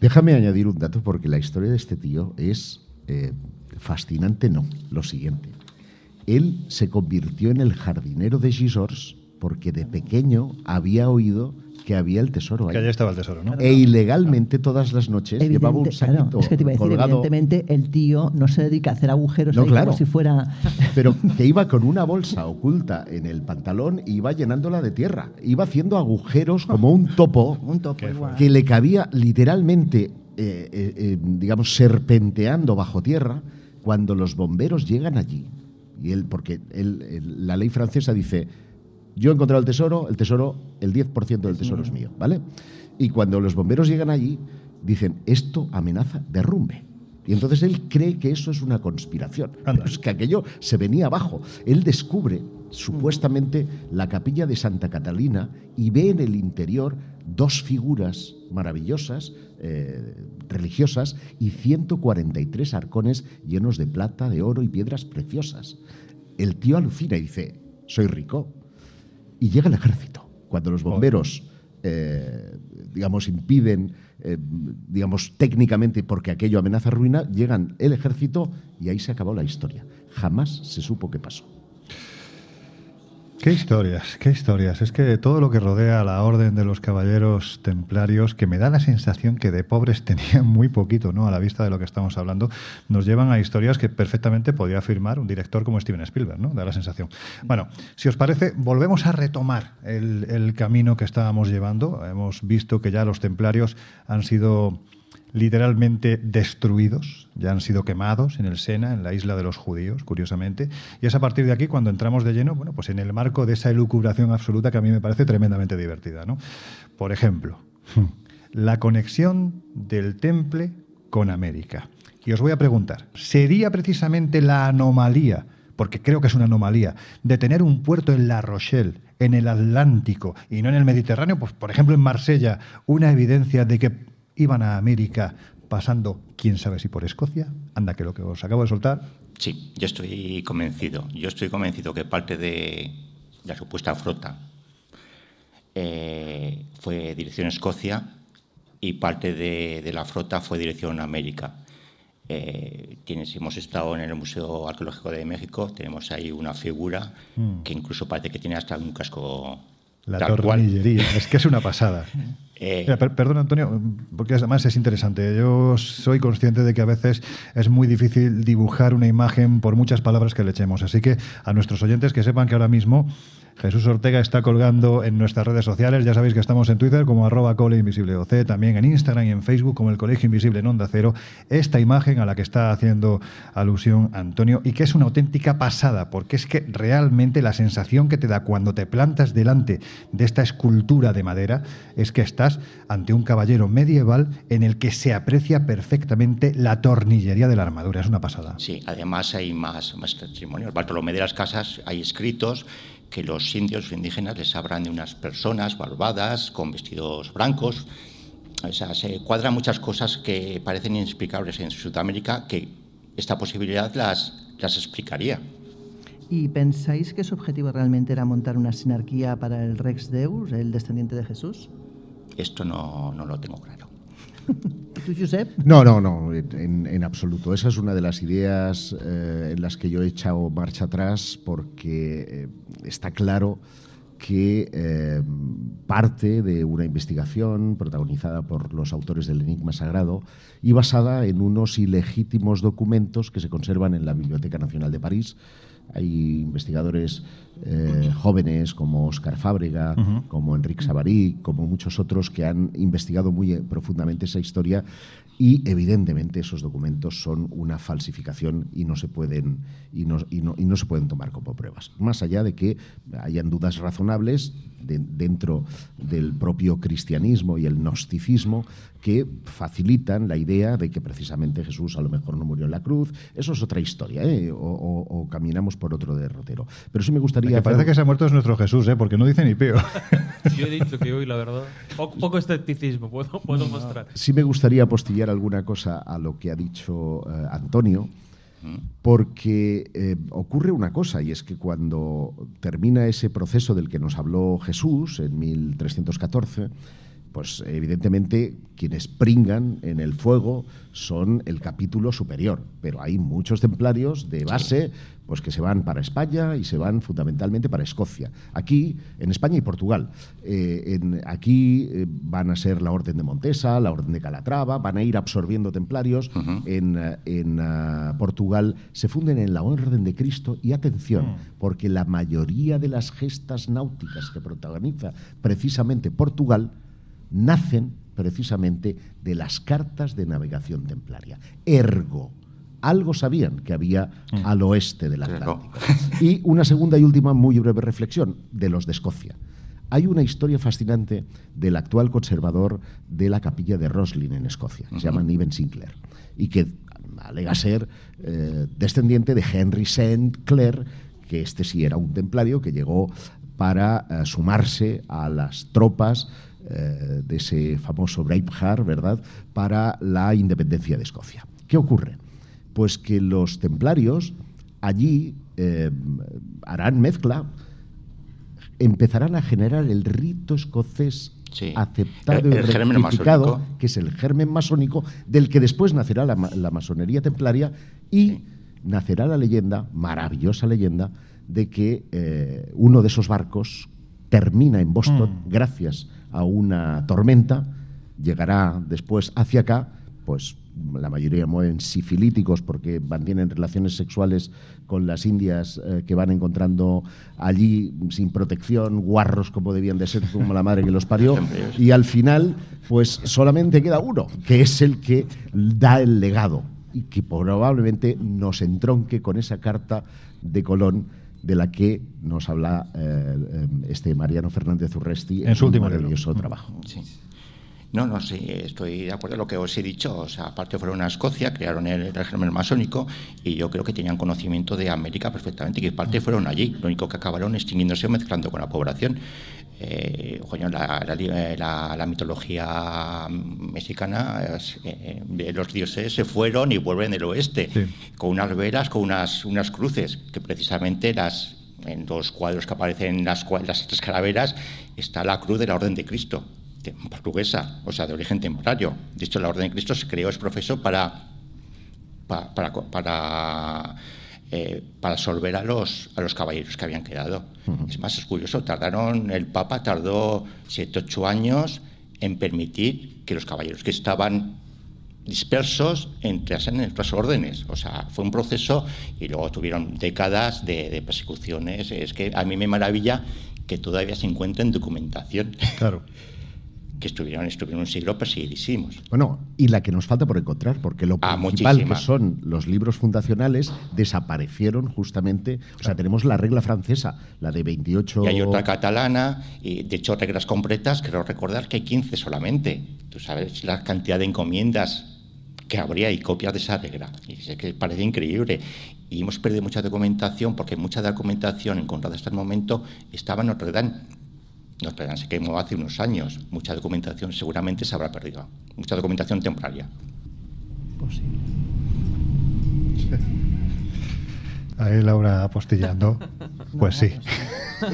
Déjame añadir un dato porque la historia de este tío es eh, fascinante, no, lo siguiente. Él se convirtió en el jardinero de Gisors porque de pequeño había oído que había el tesoro Que ahí. allá estaba el tesoro, ¿no? E ilegalmente todas las noches llevaba un claro, saquito es que te iba a decir, colgado, evidentemente el tío no se dedica a hacer agujeros No, ahí claro. como si fuera... pero que iba con una bolsa oculta en el pantalón y iba llenándola de tierra. Iba haciendo agujeros como un topo un topo igual. que le cabía literalmente, eh, eh, eh, digamos, serpenteando bajo tierra cuando los bomberos llegan allí. Y él, porque él- él- la ley francesa dice, yo he encontrado el tesoro, el tesoro, el 10% del tesoro es mío, ¿vale? Y cuando los bomberos llegan allí, dicen, esto amenaza derrumbe. Y entonces él cree que eso es una conspiración. Pero es que aquello se venía abajo. Él descubre supuestamente la capilla de Santa Catalina y ve en el interior dos figuras maravillosas, eh, religiosas, y 143 arcones llenos de plata, de oro y piedras preciosas. El tío alucina y dice, soy rico. Y llega el ejército. Cuando los bomberos, eh, digamos, impiden, eh, digamos, técnicamente porque aquello amenaza ruina, llegan el ejército y ahí se acabó la historia. Jamás se supo qué pasó. Qué historias, qué historias. Es que todo lo que rodea a la orden de los caballeros templarios, que me da la sensación que de pobres tenían muy poquito, ¿no? A la vista de lo que estamos hablando, nos llevan a historias que perfectamente podría afirmar un director como Steven Spielberg, ¿no? Da la sensación. Bueno, si os parece, volvemos a retomar el camino que estábamos llevando. Hemos visto que ya los templarios han sido literalmente destruidos, ya han sido quemados en el Sena, en la isla de los judíos, curiosamente, y es a partir de aquí cuando entramos de lleno, bueno, pues en el marco de esa elucubración absoluta que a mí me parece tremendamente divertida, ¿no? Por ejemplo, la conexión del temple con América. Y os voy a preguntar, ¿sería precisamente la anomalía, porque creo que es una anomalía, de tener un puerto en La Rochelle, en el Atlántico y no en el Mediterráneo, pues por ejemplo en Marsella, una evidencia de que iban a América pasando, quién sabe si por Escocia. Anda, que lo que os acabo de soltar. Sí, yo estoy convencido. Yo estoy convencido que parte de la supuesta flota eh, fue dirección Escocia y parte de, de la flota fue dirección América. Eh, tienes, hemos estado en el Museo Arqueológico de México, tenemos ahí una figura Mm. que incluso parece que tiene hasta un casco La tal cual. tornillería. Es que es una pasada. Eh, Mira, per- perdón, Antonio, porque además es interesante. Yo soy consciente de que a veces es muy difícil dibujar una imagen por muchas palabras que le echemos. Así que a nuestros oyentes que sepan que ahora mismo Jesús Ortega está colgando en nuestras redes sociales. Ya sabéis que estamos en Twitter como arroba cole invisible OC, también en Instagram y en Facebook como el Colegio Invisible en Onda Cero. Esta imagen a la que está haciendo alusión Antonio y que es una auténtica pasada, porque es que realmente la sensación que te da cuando te plantas delante de esta escultura de madera es que estás ante un caballero medieval en el que se aprecia perfectamente la tornillería de la armadura. Es una pasada. Sí, además hay más, más testimonios. Bartolomé de las Casas hay escritos que los indios o indígenas les hablan de unas personas barbadas con vestidos blancos. O sea, se cuadran muchas cosas que parecen inexplicables en Sudamérica que esta posibilidad las, las explicaría. ¿Y pensáis que su objetivo realmente era montar una sinarquía para el Rex Deus, el descendiente de Jesús? Esto no, no lo tengo claro. ¿Y tú, Josep? No, no, no, en, en absoluto. Esa es una de las ideas eh, en las que yo he echado marcha atrás porque eh, está claro que eh, parte de una investigación protagonizada por los autores del Enigma Sagrado y basada en unos ilegítimos documentos que se conservan en la Biblioteca Nacional de París. Hay investigadores eh, jóvenes como Oscar Fábrega, como Enrique Savary, como muchos otros que han investigado muy eh, profundamente esa historia y evidentemente esos documentos son una falsificación y no se pueden y no, y no- y no se pueden tomar como pruebas. Más allá de que hayan dudas razonables de- dentro del propio cristianismo y el gnosticismo que facilitan la idea de que precisamente Jesús a lo mejor no murió en la cruz. Eso es otra historia, ¿eh? o, o- o caminamos por otro derrotero. Pero sí me gustaría... que parece que se ha muerto es nuestro Jesús, ¿eh? porque no dice ni pío. Yo he dicho que hoy, la verdad, poco, poco escepticismo puedo, puedo mostrar. Sí me gustaría apostillar alguna cosa a lo que ha dicho eh, Antonio, porque eh, ocurre una cosa, y es que cuando termina ese proceso del que nos habló Jesús en 1314, pues evidentemente quienes pringan en el fuego son el capítulo superior, pero hay muchos templarios de base pues que se van para España y se van fundamentalmente para Escocia. Aquí, en España y Portugal. Eh, en- aquí eh, van a ser la Orden de Montesa, la Orden de Calatrava, van a ir absorbiendo templarios. En, eh, en, Portugal se funden en la Orden de Cristo y atención, porque la mayoría de las gestas náuticas que protagoniza precisamente Portugal nacen precisamente de las cartas de navegación templaria. Ergo, algo sabían que había al oeste del. Atlántico. Y una segunda y última muy breve reflexión de los de Escocia. Hay una historia fascinante del actual conservador de la capilla de Roslin en Escocia, que se llama Niven Sinclair, y que alega ser eh, descendiente de Henry St. Clair, que este sí era un templario que llegó para eh, sumarse a las tropas eh, de ese famoso Braveheart, ¿verdad?, para la independencia de Escocia. ¿Qué ocurre? Pues que los templarios allí eh, harán mezcla, empezarán a generar el rito escocés Sí. aceptado El- y el germen rectificado, que es el germen masónico, del que después nacerá la masonería templaria y nacerá la leyenda, maravillosa leyenda, de que eh, uno de esos barcos termina en Boston Mm. gracias a una tormenta, llegará después hacia acá, pues la mayoría mueren sifilíticos porque mantienen relaciones sexuales con las indias eh, que van encontrando allí sin protección, guarros como debían de ser, como la madre que los parió, y al final pues solamente queda uno, que es el que da el legado y que probablemente nos entronque con esa carta de Colón de la que nos habla eh, este Mariano Fernández Urresti En su último libro. maravilloso trabajo. Sí. No, no, sí, estoy de acuerdo con lo que os he dicho. O sea, aparte fueron a Escocia, crearon el régimen masónico y yo creo que tenían conocimiento de América perfectamente, que parte fueron allí. Lo único que acabaron extinguiéndose o mezclando con la población. Eh, coño, la, la, la- la mitología mexicana, eh, de los dioses se fueron y vuelven del oeste, Sí. con unas velas, con unas, unas cruces, que precisamente las, en los cuadros que aparecen en las, las tres calaveras está la cruz de la Orden de Cristo, de- portuguesa, o sea, de origen templario. De hecho, la Orden de Cristo se creó, es profeso para, pa- para, para, eh, para absolver a los, a los caballeros que habían quedado. Es más, es curioso, tardaron, el Papa tardó siete, ocho años en permitir que los caballeros que estaban dispersos entrasen en otras órdenes. O sea, fue un proceso y luego tuvieron décadas de, de persecuciones. Es que a mí me maravilla que todavía se encuentren documentación, Claro. que estuvieron, estuvieron un siglo perseguidísimos. Bueno, y la que nos falta por encontrar, porque lo Ah, principal muchísima. que son los libros fundacionales desaparecieron justamente. O sea, tenemos la regla francesa, la de 28. Y hay otra catalana, y de hecho reglas completas, creo recordar que hay 15 solamente. Tú sabes la cantidad de encomiendas que habría y copias de esa regla. Y es que parece increíble. Y hemos perdido mucha documentación porque mucha documentación encontrada hasta el momento estaba en Notre Dame. Notre Dame se quemó hace unos años. Mucha documentación seguramente se habrá perdido. Mucha documentación. Posible. Ahí Laura apostillando. Pues sí. No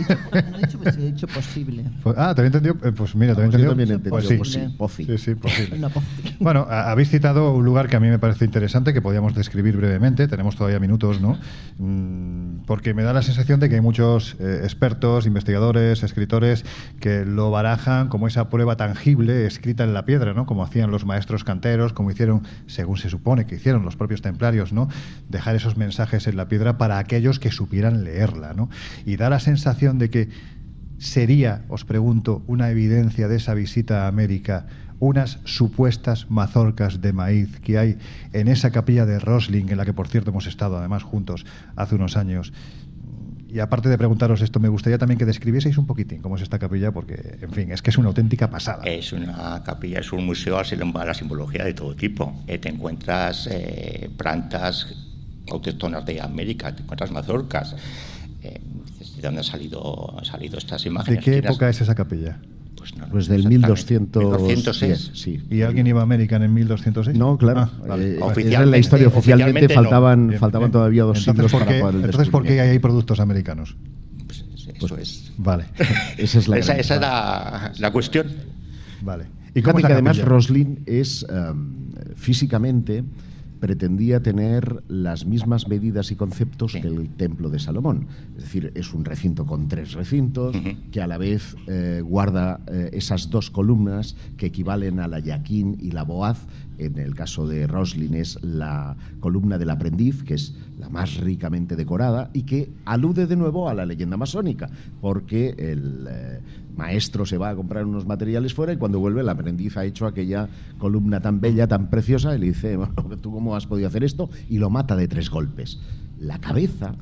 he dicho he dicho posible. Pues- ah, ¿te había entendido? Eh, Pues mira, también he entendido Pues sí. posi- pozi. Sí, sí, posible. Posible. Bueno, a- habéis citado un lugar que a mí me parece interesante, que podíamos describir brevemente, tenemos todavía minutos, ¿no? Mm, Porque me da la sensación de que hay muchos eh, expertos, investigadores, escritores que lo barajan como esa prueba tangible escrita en la piedra, ¿no? Como hacían los maestros canteros, como hicieron, según se supone que hicieron los propios templarios, ¿no? Dejar esos mensajes en la piedra para aquellos que supieran leerla, ¿no? Y da la sensación de que sería, os pregunto, una evidencia de esa visita a América, unas supuestas mazorcas de maíz que hay en esa capilla de Rosling, en la que por cierto hemos estado además juntos hace unos años. Y aparte de preguntaros esto, me gustaría también que describieseis un poquitín cómo es esta capilla, porque, en fin, es que es una auténtica pasada. Es una capilla, es un museo a la simbología de todo tipo. Eh, te encuentras eh, plantas autóctonas de América, te encuentras mazorcas. ¿De dónde han salido, han salido estas ¿De imágenes? qué ¿Quieras? época es esa capilla? Pues, no, Pues del exactamente. 1200. 1206. Sí. ¿Y alguien iba a América en 1206? No, claro. Ah, vale. Eh, Oficialmente- era la historia. Oficialmente, faltaban, faltaban todavía dos entonces, siglos ¿por para qué, poder entonces, ¿por qué hay productos americanos? Pues, eso Pues- es. Vale, Esa es la esa, esa es la, la cuestión. vale. ¿Y cómo que además? Roslin es em, físicamente pretendía tener las mismas medidas y conceptos Sí. que el templo de Salomón. Es decir, es un recinto con tres recintos que a la vez eh, guarda eh, esas dos columnas que equivalen a la Yaquín y la Boaz. En el caso de Roslin es la columna del aprendiz, que es más ricamente decorada y que alude de nuevo a la leyenda masónica, porque el eh, maestro se va a comprar unos materiales fuera y cuando vuelve el aprendiz ha hecho aquella columna tan bella, tan preciosa, y le dice, "Bueno, ¿tú cómo has podido hacer esto? Y lo mata de tres golpes. La cabeza,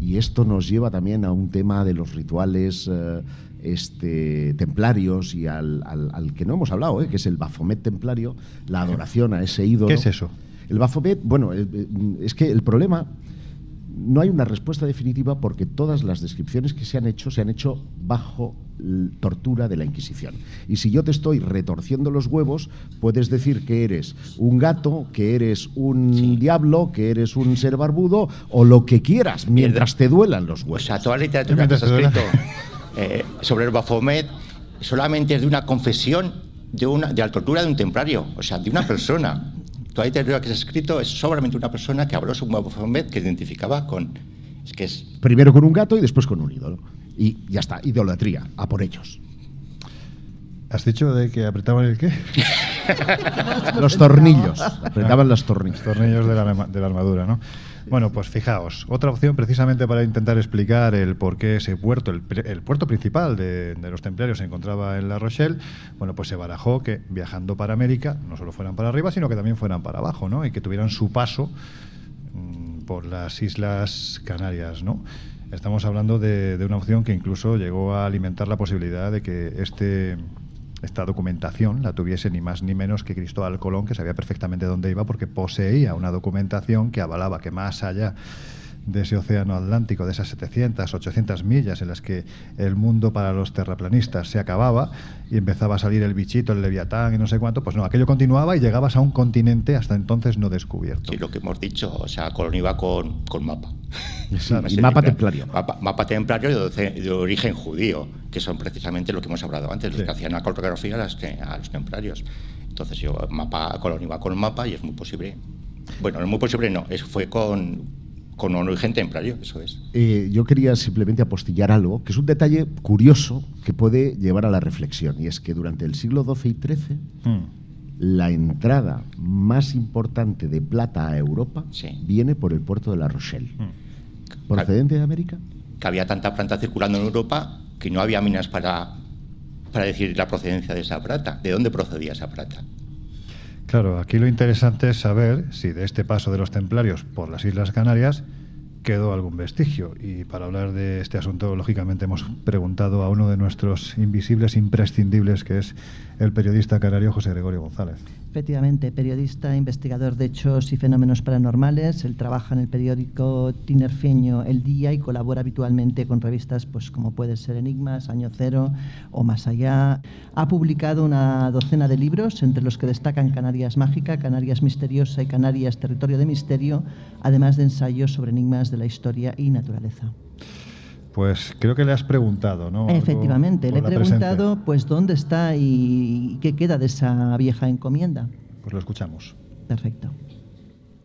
y esto nos lleva también a un tema de los rituales eh, este, templarios y al, al- que no hemos hablado, eh, que es el Baphomet templario, la adoración a ese ídolo. ¿Qué es eso? El Baphomet, bueno, eh, eh, es que el problema no hay una respuesta definitiva porque todas las descripciones que se han hecho se han hecho bajo tortura de la Inquisición. Y si yo te estoy retorciendo los huevos, puedes decir que eres un gato, que eres un diablo, que eres un ser barbudo o lo que quieras mientras te duelan los O huevos. sea, toda la literatura que Mientras se ha te duela. escrito eh, sobre el Baphomet solamente es de una confesión de, una, de la tortura de un templario, o sea, de una persona. Toda la literatura que se ha escrito es solamente una persona que habló sobre un Baphomet que identificaba con Es que es Primero con un gato y después con un ídolo. Y ya está, idolatría, a por ellos. ¿Has dicho de que apretaban el qué? Los tornillos, apretaban los tornillos. Los tornillos de la, de la armadura, ¿no? Bueno, pues fijaos, otra opción precisamente para intentar explicar el por qué ese puerto, el, el puerto principal de, de los templarios se encontraba en La Rochelle, bueno, pues se barajó que viajando para América no solo fueran para arriba, sino que también fueran para abajo, ¿no? Y que tuvieran su paso mm, por las Islas Canarias, ¿no? Estamos hablando de, de una opción que incluso llegó a alimentar la posibilidad de que este, esta documentación la tuviese ni más ni menos que Cristóbal Colón, que sabía perfectamente dónde iba porque poseía una documentación que avalaba que más allá de ese océano Atlántico, de esas 700, 800 millas en las que el mundo para los terraplanistas se acababa y empezaba a salir el bichito, el leviatán y no sé cuánto, pues no, aquello continuaba y llegabas a un continente hasta entonces no descubierto. sí, lo que hemos dicho, o sea, Colón iba con, con mapa. Y mapa templa- templario. Mapa, mapa templario de, origen judío, que son precisamente lo que hemos hablado antes, los Sí. que hacían la cartografía a, las que- a los templarios. Entonces yo, mapa, Colón iba con mapa y es muy posible. Bueno, no es muy posible, no, es, fue con, con un origen templario, eso es. Eh, yo quería simplemente apostillar algo, que es un detalle curioso que puede llevar a la reflexión, y es que durante el siglo XII y XIII, Mm. la entrada más importante de plata a Europa Sí. viene por el puerto de La Rochelle. Mm. ¿Procedente de América? Que había tanta planta circulando en Europa que no había minas para, para decir la procedencia de esa plata. ¿De dónde procedía esa plata? Claro, aquí lo interesante es saber si de este paso de los templarios por las Islas Canarias quedó algún vestigio. Y para hablar de este asunto, lógicamente hemos preguntado a uno de nuestros invisibles imprescindibles, que es el periodista canario José Gregorio González. Efectivamente, periodista, investigador de hechos y fenómenos paranormales. Él trabaja en el periódico tinerfeño El Día y colabora habitualmente con revistas pues, como puede ser Enigmas, Año Cero o Más Allá. Ha publicado una docena de libros, entre los que destacan Canarias Mágica, Canarias Misteriosa y Canarias Territorio de Misterio, además de ensayos sobre enigmas de la historia y naturaleza. Pues creo que le has preguntado, ¿no? Efectivamente, le he preguntado pues dónde está y qué queda de esa vieja encomienda. Pues lo escuchamos. Perfecto.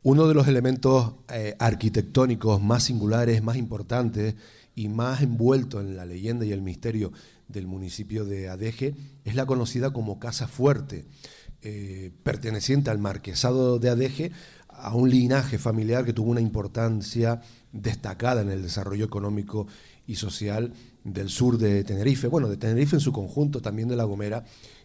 Uno de los elementos eh, arquitectónicos más singulares, más importantes y más envuelto en la leyenda y el misterio del municipio de Adeje es la conocida como Casa Fuerte, eh, perteneciente al marquesado de Adeje, a un linaje familiar que tuvo una importancia destacada en el desarrollo económico y social del sur de Tenerife, bueno, de Tenerife en su conjunto, también de La Gomera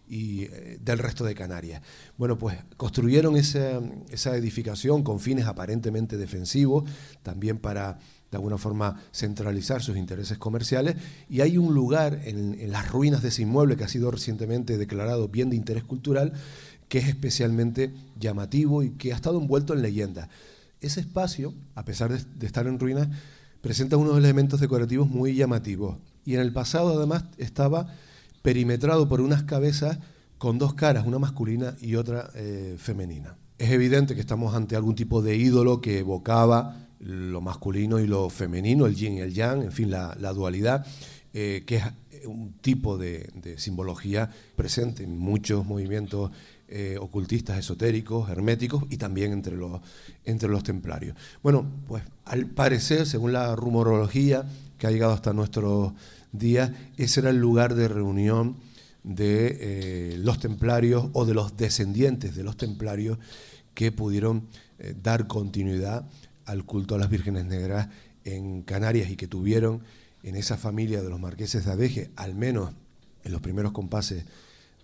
y eh, del resto de Canarias. Bueno, pues construyeron esa, esa edificación con fines aparentemente defensivos, también para de alguna forma centralizar sus intereses comerciales, y hay un lugar en, las ruinas de ese inmueble que ha sido recientemente declarado bien de interés cultural, que es especialmente llamativo y que ha estado envuelto en leyenda. Ese espacio, a pesar de estar en ruinas, presenta unos elementos decorativos muy llamativos. Y en el pasado además estaba perimetrado por unas cabezas con dos caras, una masculina y otra eh, femenina. Es evidente que estamos ante algún tipo de ídolo que evocaba lo masculino y lo femenino, el yin y el yang, en fin, la, la dualidad, eh, que es un tipo de, de simbología presente en muchos movimientos eh, ocultistas, esotéricos, herméticos y también entre los, entre los templarios. Bueno, pues al parecer, según la rumorología que ha llegado hasta nuestros días, ese era el lugar de reunión de eh, los templarios o de los descendientes de los templarios que pudieron eh, dar continuidad al culto a las vírgenes negras en Canarias y que tuvieron en esa familia de los marqueses de Adeje, al menos en los primeros compases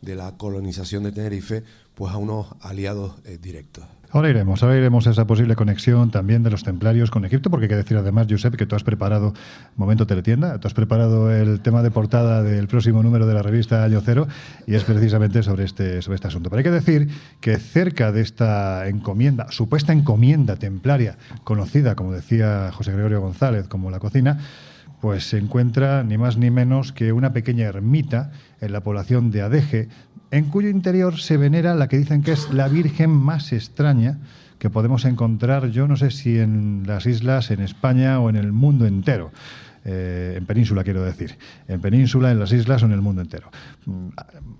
de la colonización de Tenerife, pues a unos aliados eh, directos. Ahora iremos, ahora iremos a esa posible conexión también de los templarios con Egipto, porque hay que decir además, Josep, que tú has preparado, momento teletienda, tú has preparado el tema de portada del próximo número de la revista Año Cero, y es precisamente sobre este, sobre este asunto. Pero hay que decir que cerca de esta encomienda, supuesta encomienda templaria, conocida, como decía José Gregorio González, como la cocina, pues se encuentra ni más ni menos que una pequeña ermita en la población de Adeje, en cuyo interior se venera la que dicen que es la Virgen más extraña que podemos encontrar, yo no sé si en las islas, en España o en el mundo entero. Eh, en península quiero decir, en península, en las islas o en el mundo entero. Mm,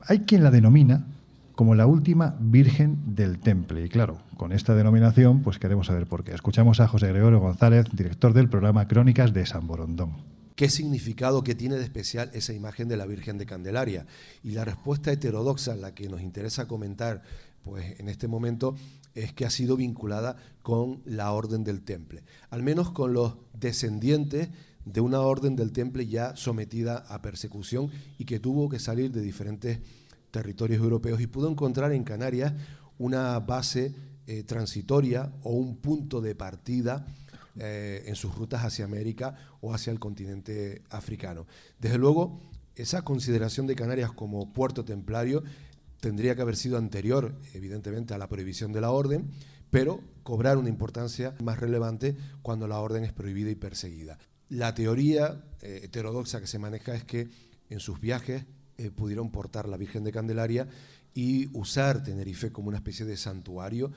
Hay quien la denomina como la última Virgen del Temple. Y claro, con esta denominación, pues queremos saber por qué. Escuchamos a José Gregorio González, director del programa Crónicas de San Borondón. ¿Qué significado que tiene de especial esa imagen de la Virgen de Candelaria? Y la respuesta heterodoxa, la que nos interesa comentar pues, en este momento, es que ha sido vinculada con la Orden del Temple, al menos con los descendientes de una Orden del Temple ya sometida a persecución y que tuvo que salir de diferentes territorios europeos y pudo encontrar en Canarias una base eh, transitoria o un punto de partida eh, en sus rutas hacia América o hacia el continente africano. Desde luego, esa consideración de Canarias como puerto templario tendría que haber sido anterior, evidentemente, a la prohibición de la orden, pero cobrar una importancia más relevante cuando la orden es prohibida y perseguida. La teoría eh, heterodoxa que se maneja es que en sus viajes eh, pudieron portar la Virgen de Candelaria y usar Tenerife como una especie de santuario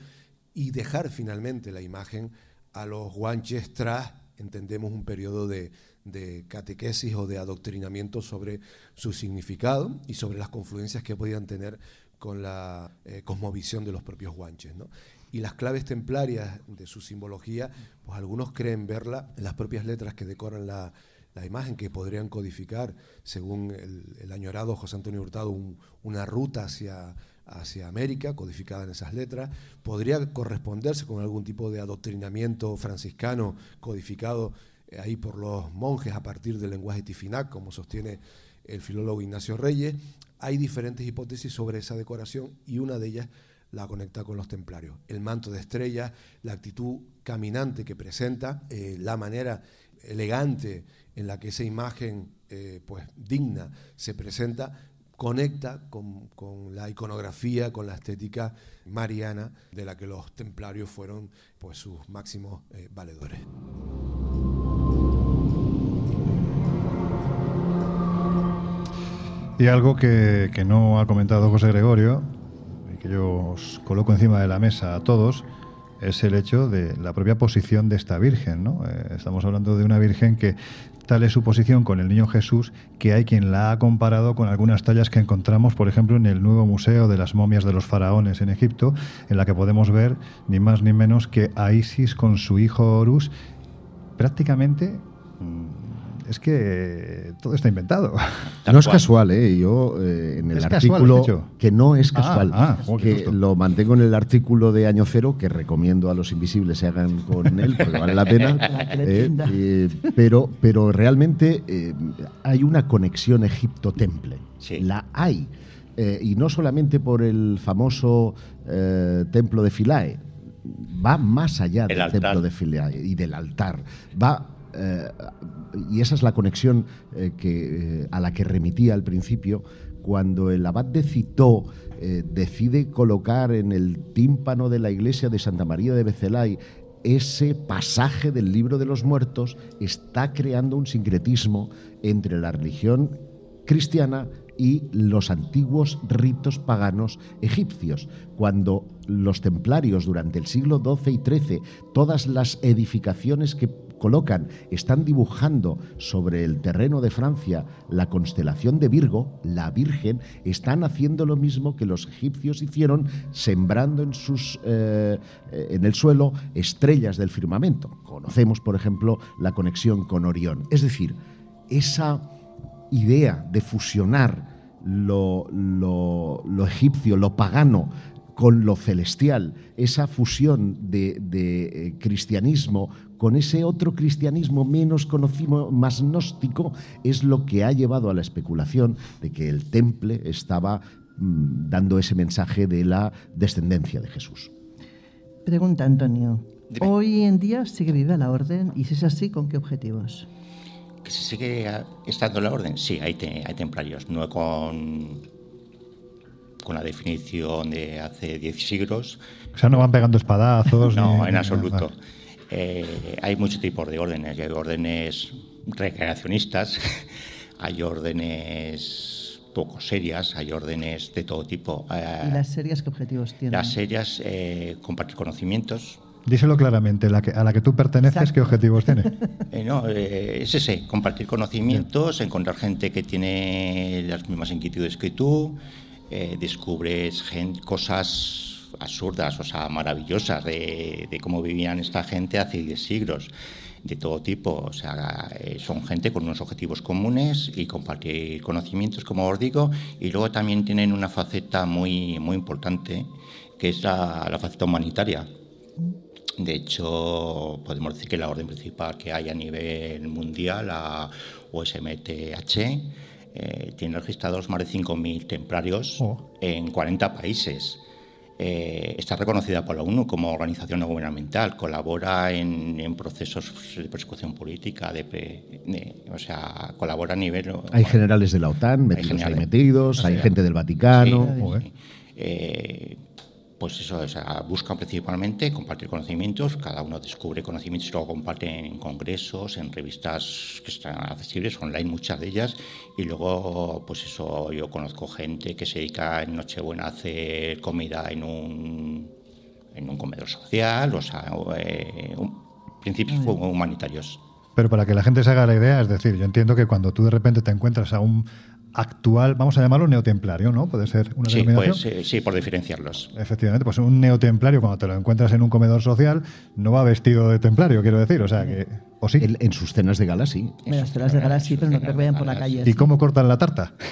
y dejar finalmente la imagen a los guanches tras, entendemos, un periodo de, de catequesis o de adoctrinamiento sobre su significado y sobre las confluencias que podían tener con la eh, cosmovisión de los propios guanches. ¿no? Y las claves templarias de su simbología, pues algunos creen verla en las propias letras que decoran la, la imagen que podrían codificar, según el, añorado José Antonio Hurtado, una ruta hacia, hacia América, codificada en esas letras, podría corresponderse con algún tipo de adoctrinamiento franciscano codificado eh, ahí por los monjes a partir del lenguaje tifinac, como sostiene el filólogo Ignacio Reyes. Hay diferentes hipótesis sobre esa decoración y una de ellas la conecta con los templarios. El manto de estrellas, la actitud caminante que presenta, eh, la manera elegante en la que esa imagen eh, pues, digna se presenta, conecta con, la iconografía, con la estética mariana de la que los templarios fueron pues, sus máximos eh, valedores. Y algo que, que no ha comentado José Gregorio, y que yo os coloco encima de la mesa a todos, es el hecho de la propia posición de esta Virgen. ¿no? Eh, estamos hablando de una Virgen que tal es su posición con el niño Jesús que hay quien la ha comparado con algunas tallas que encontramos, por ejemplo, en el nuevo Museo de las Momias de los Faraones en Egipto, en la que podemos ver ni más ni menos que a Isis con su hijo Horus prácticamente mm, es que todo está inventado. no es casual, ¿eh? Yo eh, en el artículo que no es ah, casual, ah, que lo mantengo en el artículo de Año Cero que recomiendo a los invisibles se hagan con él porque vale la pena. ¿eh? Eh, pero, pero realmente hay una conexión Egipto-Temple. La hay. y no solamente por el famoso templo de Philae, va más allá del templo de Philae y del altar. Va y esa es la conexión eh, que, eh, a la que remitía al principio, cuando el abad de Citó eh, decide colocar en el tímpano de la iglesia de Santa María de Becelay ese pasaje del libro de los muertos, está creando un sincretismo entre la religión cristiana y los antiguos ritos paganos egipcios. Cuando los templarios durante el siglo XII y XIII, todas las edificaciones que colocan, están dibujando sobre el terreno de Francia la constelación de Virgo, la Virgen, están haciendo lo mismo que los egipcios hicieron, sembrando en, sus, eh, en el suelo estrellas del firmamento. Conocemos, por ejemplo, la conexión con Orión. Es decir, esa idea de fusionar lo, lo egipcio, lo pagano, con lo celestial, esa fusión de, eh, cristianismo con ese otro cristianismo menos conocido, más gnóstico, es lo que ha llevado a la especulación de que el temple estaba mm, dando ese mensaje de la descendencia de Jesús. Pregunta, Antonio. Hoy en día sigue viva la orden y si es así, ¿con qué objetivos? Que se sigue estando la orden, sí, hay, hay templarios, no con con la definición de hace 10 siglos. O sea, no van pegando espadazos. no, en absoluto. Eh, hay muchos tipos de órdenes. Hay órdenes recreacionistas, hay órdenes poco serias, hay órdenes de todo tipo. ¿Y las serias qué objetivos tienen? Las serias, eh, compartir conocimientos, Díselo claramente, la que, a la que tú perteneces, ¿qué objetivos tiene? Eh, no, es ese, compartir conocimientos, encontrar gente que tiene las mismas inquietudes que tú, eh, descubres cosas absurdas, o sea, maravillosas de, de cómo vivían esta gente hace 10 siglos, de todo tipo. O sea, eh, son gente con unos objetivos comunes y compartir conocimientos, como os digo, y luego también tienen una faceta muy, muy importante, que es la, la faceta humanitaria. De hecho, podemos decir que la orden principal que hay a nivel mundial, la USMTH, eh, tiene registrados más de 5.000 templarios Oh. en 40 países. Eh, está reconocida por la ONU como organización no gubernamental, colabora en, en procesos de persecución política, de, de- o sea, colabora a nivel... Hay generales de la OTAN metidos ahí generales. metidos, hay gente del Vaticano. Sí, sí. Eh, pues eso, o sea, buscan principalmente compartir conocimientos, cada uno descubre conocimientos y luego comparten en congresos, en revistas que están accesibles, online muchas de ellas, y luego, pues eso, yo conozco gente que se dedica en Nochebuena a hacer comida en un, en un comedor social, o sea, eh, un- principios humanitarios. Pero para que la gente se haga la idea, es decir, yo entiendo que cuando tú de repente te encuentras a un actual, vamos a llamarlo neotemplario, ¿no? Puede ser una Sí, denominación. pues, eh, sí, por diferenciarlos. Efectivamente, pues un neotemplario cuando te lo encuentras en un comedor social no va vestido de templario, quiero decir, o sea que o sí. En, en sus cenas de gala, sí. Mira, las telas de gala sí, pero no creo que vayan por la calle. ¿Y cómo cortan la tarta?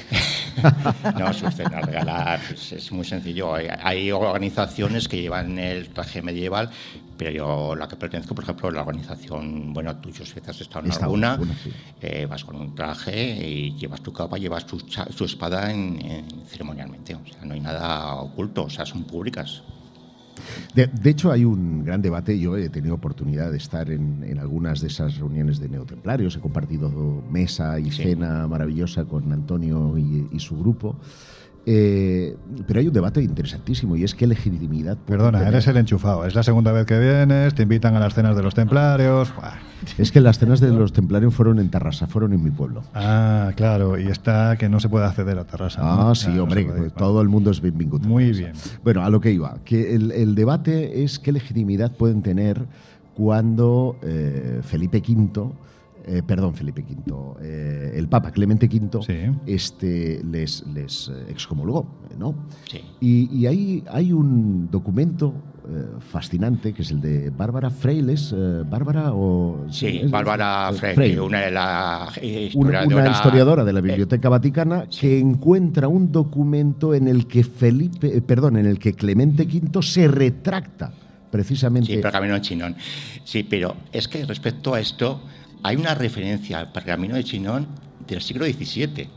No, sus cenas regalar pues, es muy sencillo. Hay, hay organizaciones que llevan el traje medieval, pero yo, la que pertenezco, por ejemplo, la organización, bueno, tú, yo que has estado en estado alguna, alguna, sí. eh, vas con un traje y llevas tu capa, llevas tu, tu espada en, en- ceremonialmente. O sea, no hay nada oculto, o sea, son públicas. De, de hecho, hay un gran debate. Yo he tenido oportunidad de estar en, en algunas de esas reuniones de neotemplarios. He compartido mesa y Sí. cena maravillosa con Antonio y, y su grupo. Eh, pero hay un debate interesantísimo y es qué legitimidad. Perdona, tener- eres el enchufado. Es la segunda vez que vienes, te invitan a las cenas de los templarios. Buah. Es que las cenas de los templarios fueron en Tarrasa, fueron en mi pueblo. Ah, claro, y está que no se puede acceder a Terrassa. ¿no? Ah, sí, Claro, hombre, no pues todo el mundo es bienvenido. Muy bien. Bueno, a lo que iba, que el, el debate es qué legitimidad pueden tener cuando eh, Felipe V, eh, perdón, Felipe V, eh, el Papa Clemente V, Sí. este, les, les eh, excomulgó, ¿no? Sí. Y, y hay, hay un documento eh, fascinante que es el de Bárbara Freiles, eh, Bárbara o... Sí, Bárbara Freire, Freire. una de las Una, historiadora- una historiadora de la eh, Biblioteca Vaticana que encuentra un documento en el que Felipe, eh, perdón, en el que Clemente V se retracta precisamente. Sí, pergamino de Chinón. Sí, pero es que respecto a esto, hay una referencia al pergamino de Chinón del siglo XVII.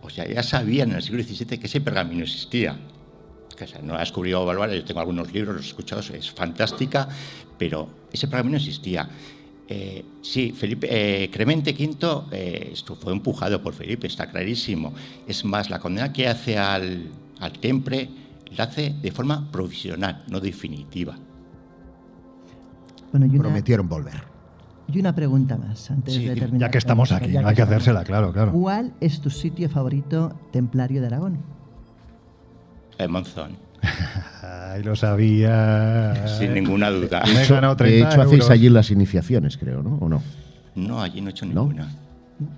O sea, ya sabían en el siglo XVII que ese pergamino existía. Que, o sea, no la descubrió Bárbara, yo tengo algunos libros, los he escuchado, es fantástica, pero ese pergamino existía. Eh, sí, Felipe, eh, Clemente V eh, esto fue empujado por Felipe, está clarísimo. Es más, la condena que hace al, al Tempre la hace de forma provisional, no definitiva. Bueno, y una, Prometieron volver. Y una pregunta más antes Sí, de terminar. Ya que estamos aquí, Ya hay que hacérsela, claro, claro. ¿Cuál es tu sitio favorito templario de Aragón? El Monzón, Ay, lo sabía. sin ninguna duda. Me he ganado De 30 hecho, hacéis allí las iniciaciones, creo, ¿no? ¿O no? No, allí no he hecho ¿No? ninguna.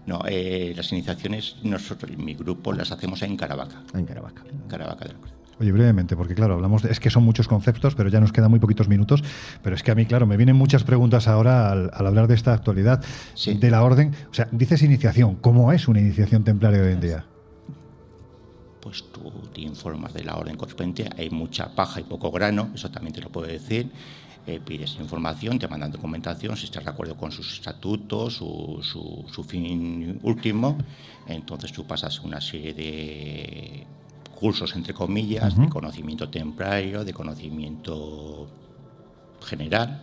No, eh, las iniciaciones nosotros, mi grupo, las hacemos en Caravaca. Ah, en Caravaca. En Caravaca de la Cruz. Oye, brevemente, porque claro, hablamos de, es que son muchos conceptos, pero ya nos quedan muy poquitos minutos. Pero es que a mí, claro, me vienen muchas preguntas ahora al, al hablar de esta actualidad Sí. de la orden. O sea, dices iniciación. ¿Cómo es una iniciación templaria hoy en día? Pues tú te informas de la orden correspondiente. Hay mucha paja y poco grano, eso también te lo puedo decir. Eh, pides información, te mandan documentación, si estás de acuerdo con sus estatutos, su, su- su fin último. Entonces tú pasas una serie de cursos, entre comillas, de conocimiento templario, de conocimiento general.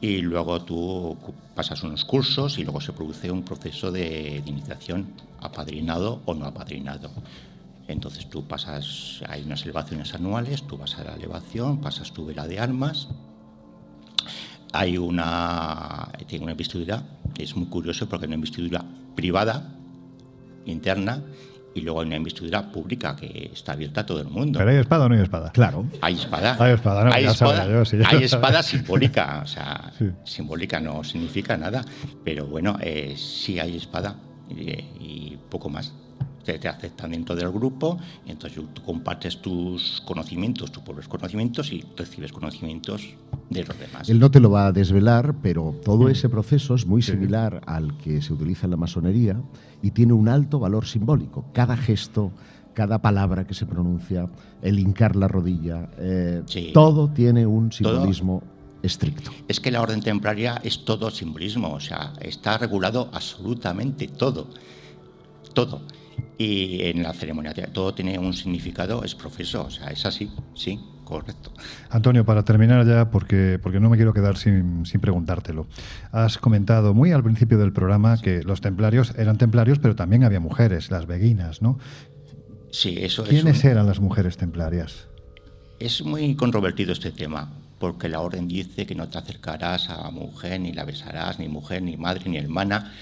Y luego tú pasas unos cursos y luego se produce un proceso de, de iniciación apadrinado o no apadrinado. Entonces tú pasas, hay unas elevaciones anuales, tú vas a la elevación, pasas tu vela de armas, hay una, tiene una investidura, es muy curioso porque hay una investidura privada, interna, y luego hay una investidura pública que está abierta a todo el mundo. ¿Pero hay espada o no hay espada? Claro. Hay espada. Hay espada, ¿no? Hay espada, yo, ya hay espada simbólica. O sea, Sí. simbólica no significa nada. Pero bueno, eh, sí hay espada. Y, y poco más. Te, te aceptan dentro del grupo, entonces tú compartes tus conocimientos, tus propios conocimientos y recibes conocimientos de los demás. Él no te lo va a desvelar, pero todo ese proceso es muy similar al que se utiliza en la masonería y tiene un alto valor simbólico. Cada gesto, cada palabra que se pronuncia, el hincar la rodilla, eh, Sí. todo tiene un Todo. Estricto. Es que la orden templaria es todo simbolismo, o sea, está regulado absolutamente todo. Todo. Y en la ceremonia todo tiene un significado, es profeso, o sea, es así, sí, correcto. Antonio, para terminar ya, porque, porque no me quiero quedar sin, sin preguntártelo. Has comentado muy al principio del programa que los templarios eran templarios, pero también había mujeres, las beguinas, ¿no? Sí, eso es, ¿Quiénes un- eran las mujeres templarias? es muy controvertido este tema, porque la orden dice que no te acercarás a mujer, ni la besarás, ni mujer, ni madre, ni hermana,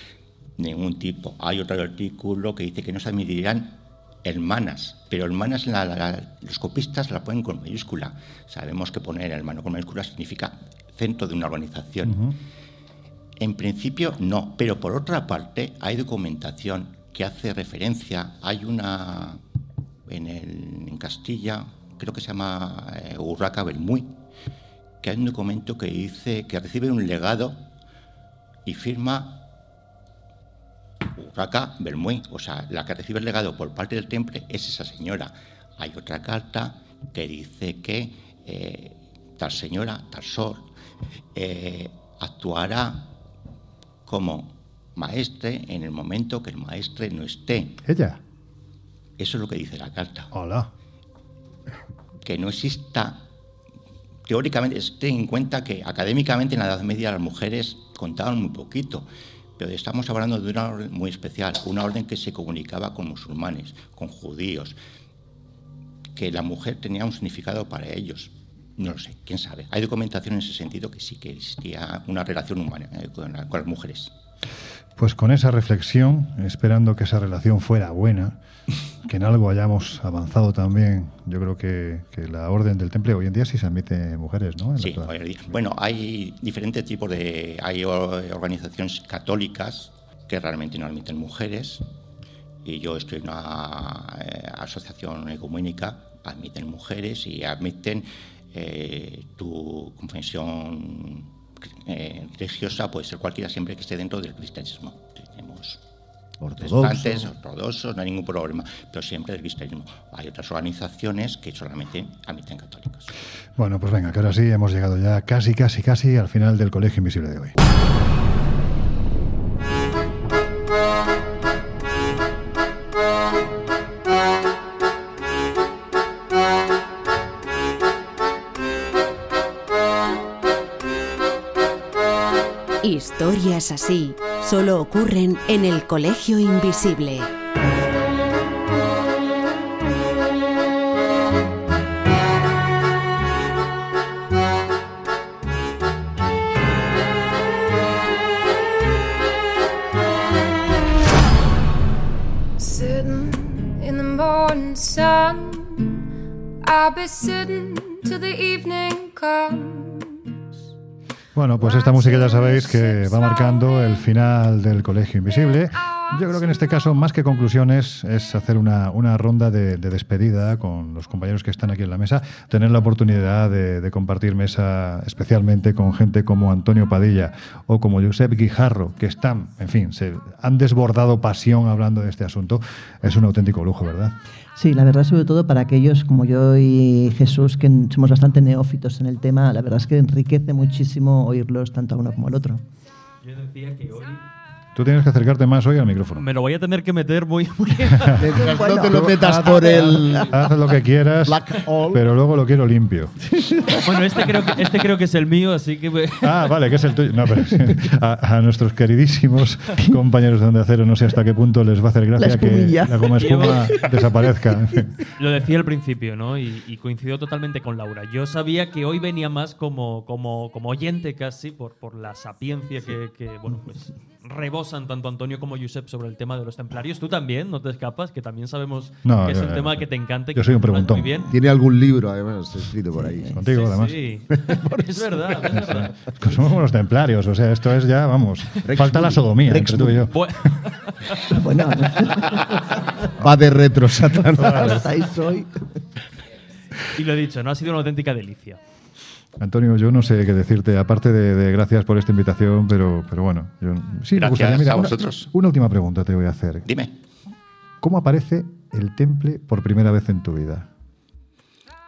ningún tipo. Hay otro artículo que dice que no se admitirán hermanas, pero hermanas la- la- la- los copistas la ponen con mayúscula. Sabemos que poner hermano con mayúscula significa centro de una organización. En principio no, pero por otra parte hay documentación que hace referencia, hay una en, el- en Castilla, creo que se llama eh, Urraca Bermuy, que hay un documento que dice que recibe un legado y firma Urraca Bermuy, o sea, la que recibe el legado por parte del temple es esa señora. Hay otra carta que dice que eh, tal señora, tal sol, eh, actuará como maestre en el momento que el maestre no esté. ¿Ella? Eso es lo que dice la carta. Hola. Que no exista, teóricamente, ten en cuenta que académicamente en la Edad Media las mujeres contaban muy poquito, pero estamos hablando de una orden muy especial, una orden que se comunicaba con musulmanes, con judíos, que la mujer tenía un significado para ellos. No lo sé, quién sabe. Hay documentación en ese sentido que sí que existía una relación humana eh, con, con las mujeres. Pues con esa reflexión, esperando que esa relación fuera buena, que en algo hayamos avanzado también, yo creo que, que la orden del temple hoy en día sí se admite mujeres, ¿no? En Sí, hoy en día. bueno, hay diferentes tipos de. Hay organizaciones católicas que realmente no admiten mujeres, y yo estoy en una eh, asociación ecuménica, admiten mujeres y admiten eh, tu confesión eh, religiosa, puede ser cualquiera, siempre que esté dentro del cristianismo. Tenemos protestantes, Ortodoxo. ortodoxos, no hay ningún problema, pero siempre del cristianismo. Hay otras organizaciones que solamente admiten católicos. Bueno, pues venga, que ahora sí hemos llegado ya casi, casi, casi al final del Colegio Invisible de hoy. Historias así solo ocurren en el Colegio Invisible. I'll be sitting till the evening comes. Bueno, pues esta música ya sabéis que va marcando el final del Colegio Invisible. Yo creo que en este caso, más que conclusiones, es hacer una, una ronda de, de despedida con los compañeros que están aquí en la mesa, tener la oportunidad de, de compartir mesa especialmente con gente como Antonio Padilla o como Josep Guijarro, que están, en fin, se han desbordado pasión hablando de este asunto. Es un auténtico lujo, ¿verdad? Sí, la verdad, sobre todo para aquellos como yo y Jesús, que somos bastante neófitos en el tema, la verdad es que enriquece muchísimo oírlos tanto a uno como al otro. Yo decía que hoy Tú tienes que acercarte más hoy al micrófono. me lo voy a tener que meter muy, muy Mientras no te lo metas por el Haz lo que quieras, black hole. pero luego lo quiero limpio. Bueno, este creo que este creo que es el mío, así que me- Ah, vale, que es el tuyo. No, pero a, a nuestros queridísimos compañeros de Onda Cero, no sé hasta qué punto les va a hacer gracia La que la goma espuma desaparezca. Lo decía al principio, ¿no? Y, y coincido totalmente con Laura. Yo sabía que hoy venía más como, como, como oyente casi por, por la sapiencia que, que, bueno, pues rebosan tanto Antonio como Josep sobre el tema de los templarios. Tú también, no te escapas, que también sabemos No, que es yo- un tema que te encanta. y yo que soy un preguntón. Muy bien. Tiene algún libro, además, escrito por ahí. Contigo, Sí, además. sí. es verdad, es verdad. Que somos como los templarios, o sea, esto es ya, vamos. Rex falta la sodomía Rex entre tú y yo. Bu- Bueno, Va de retro, Satanás. estáis hoy. y lo he dicho, no ha sido una auténtica delicia. Antonio, yo no sé qué decirte, aparte de, de gracias por esta invitación, pero, pero bueno, yo, sí, me Gracias gustaría, mira, a una- vosotros. Una, última pregunta te voy a hacer. Dime. ¿Cómo aparece el temple por primera vez en tu vida?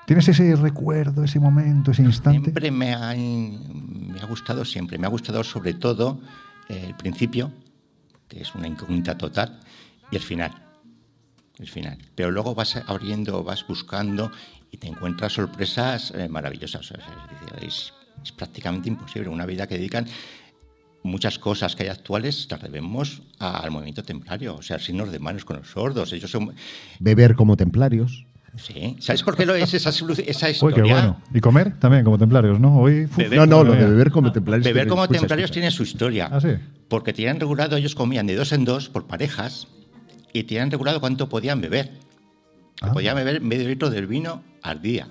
¿Tienes ese recuerdo, ese momento, ese instante? Siempre me ha, me ha gustado, siempre. Me ha gustado sobre todo eh, el principio, que es una incógnita total, y el final. El final. Pero luego vas abriendo, vas buscando y te encuentras sorpresas eh, maravillosas. Es, es- prácticamente imposible. Una vida que dedican muchas cosas que hay actuales las debemos al movimiento templario, o sea, signos de manos con los sordos. Ellos son. Beber como templarios. Sí. ¿Sabes por qué lo es esa, esa Uy, historia? qué bueno. Y comer también, como templarios, ¿no? Hoy. No, no, lo de beber como templarios. Beber tiene- como escucha, templarios escucha. tiene su historia. Ah, sí. Porque tenían regulado, ellos comían de dos en dos por parejas y tenían regulado cuánto podían beber. Ah. Podían beber medio litro del vino al día.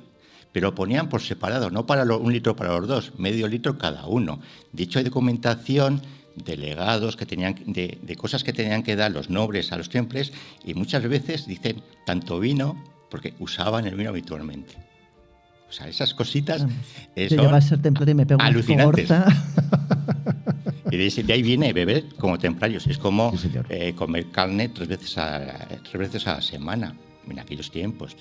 Pero ponían por separado, no para lo- un litro para los dos, medio litro cada uno. De hecho, hay documentación de legados que tenían, de, de cosas que tenían que dar los nobles a los temples y muchas veces dicen tanto vino porque usaban el vino habitualmente. O sea, esas cositas eh, son a ser templario y me pego alucinantes. Y de, ahí viene beber como templarios. Es como Sí, eh, comer carne tres veces, a, tres veces a la semana en aquellos tiempos.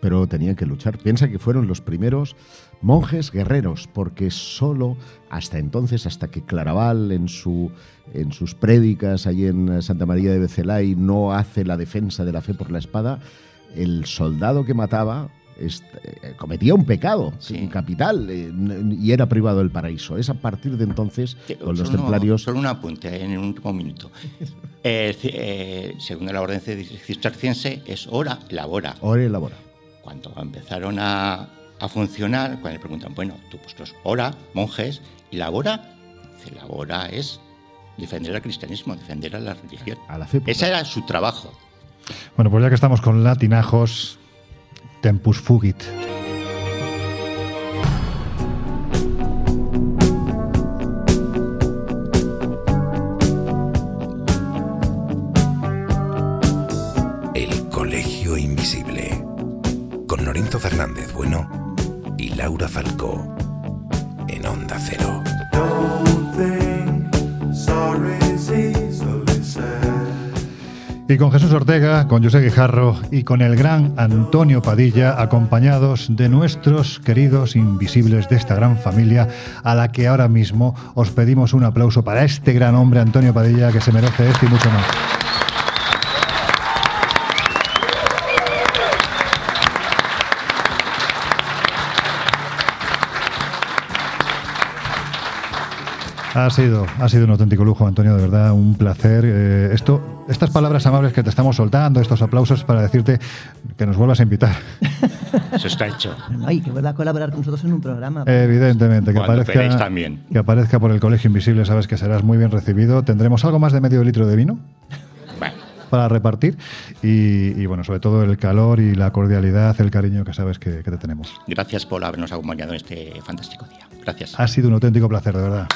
pero tenían que luchar. Piensa que fueron los primeros monjes guerreros, porque solo hasta entonces, hasta que Claraval en, su, en sus prédicas allí en Santa María de Becelay no hace la defensa de la fe por la espada, el soldado que mataba cometía un pecado Sí. un capital eh, y era privado del paraíso. Es a partir de entonces, Que- con los templarios, Solo un apunte en un último minuto. Eh, eh, según la orden cisterciense, es hora, labora. ore labora. Cuando empezaron a, a funcionar, cuando le preguntan, bueno, tú pues los hora, monjes, y labora, dice, labora es defender al cristianismo, defender a la religión. A la fe. Ese era su trabajo. Bueno, pues ya que estamos con latinajos, tempus fugit. El Colegio Invisible. Con Lorenzo Fernández Bueno y Laura Falcó. En Onda Cero. Y con Jesús Ortega, con José Guijarro y con el gran Antonio Padilla, acompañados de nuestros queridos invisibles de esta gran familia, a la que ahora mismo os pedimos un aplauso para este gran hombre, Antonio Padilla, que se merece esto y mucho más. Ha sido, ha sido un auténtico lujo, Antonio, de verdad, un placer. Eh, esto, estas palabras amables que te estamos soltando, estos aplausos para decirte que nos vuelvas a invitar. Eso está hecho. No, y que vuelva a colaborar con nosotros en un programa. Evidentemente, que Cuando aparezca, también. que aparezca por el Colegio Invisible, sabes que serás muy bien recibido. Tendremos algo más de medio litro de vino para repartir y, y, bueno, sobre todo el calor y la cordialidad, el cariño que sabes que, que te tenemos. gracias por habernos acompañado en este fantástico día. Gracias. Ha sido un auténtico placer, de verdad.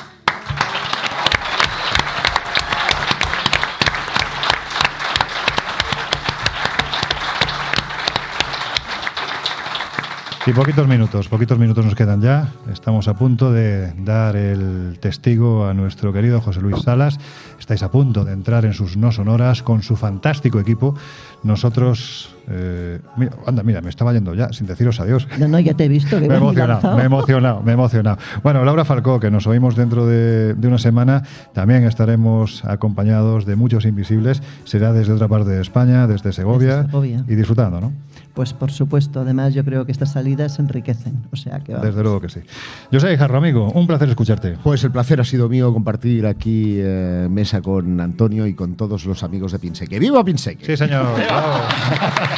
Y poquitos minutos, poquitos minutos nos quedan ya. Estamos a punto de dar el testigo a nuestro querido José Luis Salas. Estáis a punto de entrar en sus no sonoras con su fantástico equipo. Nosotros, eh, mira, anda, mira, me estaba yendo ya sin deciros adiós. No, no, ya te he visto. Que Me he emocionado, me he emocionado, me he emocionado. Bueno, Laura Falcó, que nos oímos dentro de, de una semana, también estaremos acompañados de muchos invisibles. Será desde otra parte de España, desde Segovia, Desde Segovia. y disfrutando, ¿no? Pues por supuesto, además yo creo que estas salidas enriquecen. O sea que vamos. Desde luego que sí. Yo soy Jarro, amigo, un placer escucharte. Pues el placer ha sido mío compartir aquí eh, mesa con Antonio y con todos los amigos de Pinseque. ¡Viva Pinseque! Sí, señor.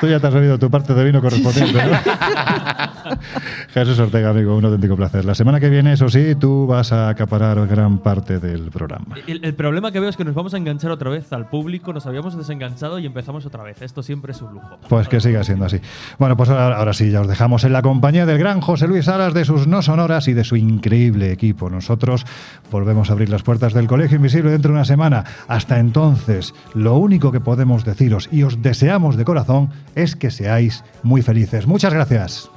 Tú ya te has bebido tu parte de vino correspondiente, ¿no? Jesús Ortega, amigo, un auténtico placer. La semana que viene, eso sí, tú vas a acaparar gran parte del programa. El, el problema que veo es que nos vamos a enganchar otra vez al público, nos habíamos desenganchado y empezamos otra vez. Esto siempre es un lujo. Pues que siga siendo así. Bueno, pues ahora, ahora sí, ya os dejamos en la compañía del gran José Luis Salas, de sus no sonoras y de su increíble equipo. Nosotros volvemos a abrir las puertas del Colegio Invisible dentro de una semana. Hasta entonces, lo único que podemos deciros y os deseamos de corazón es que seáis muy felices. Muchas gracias.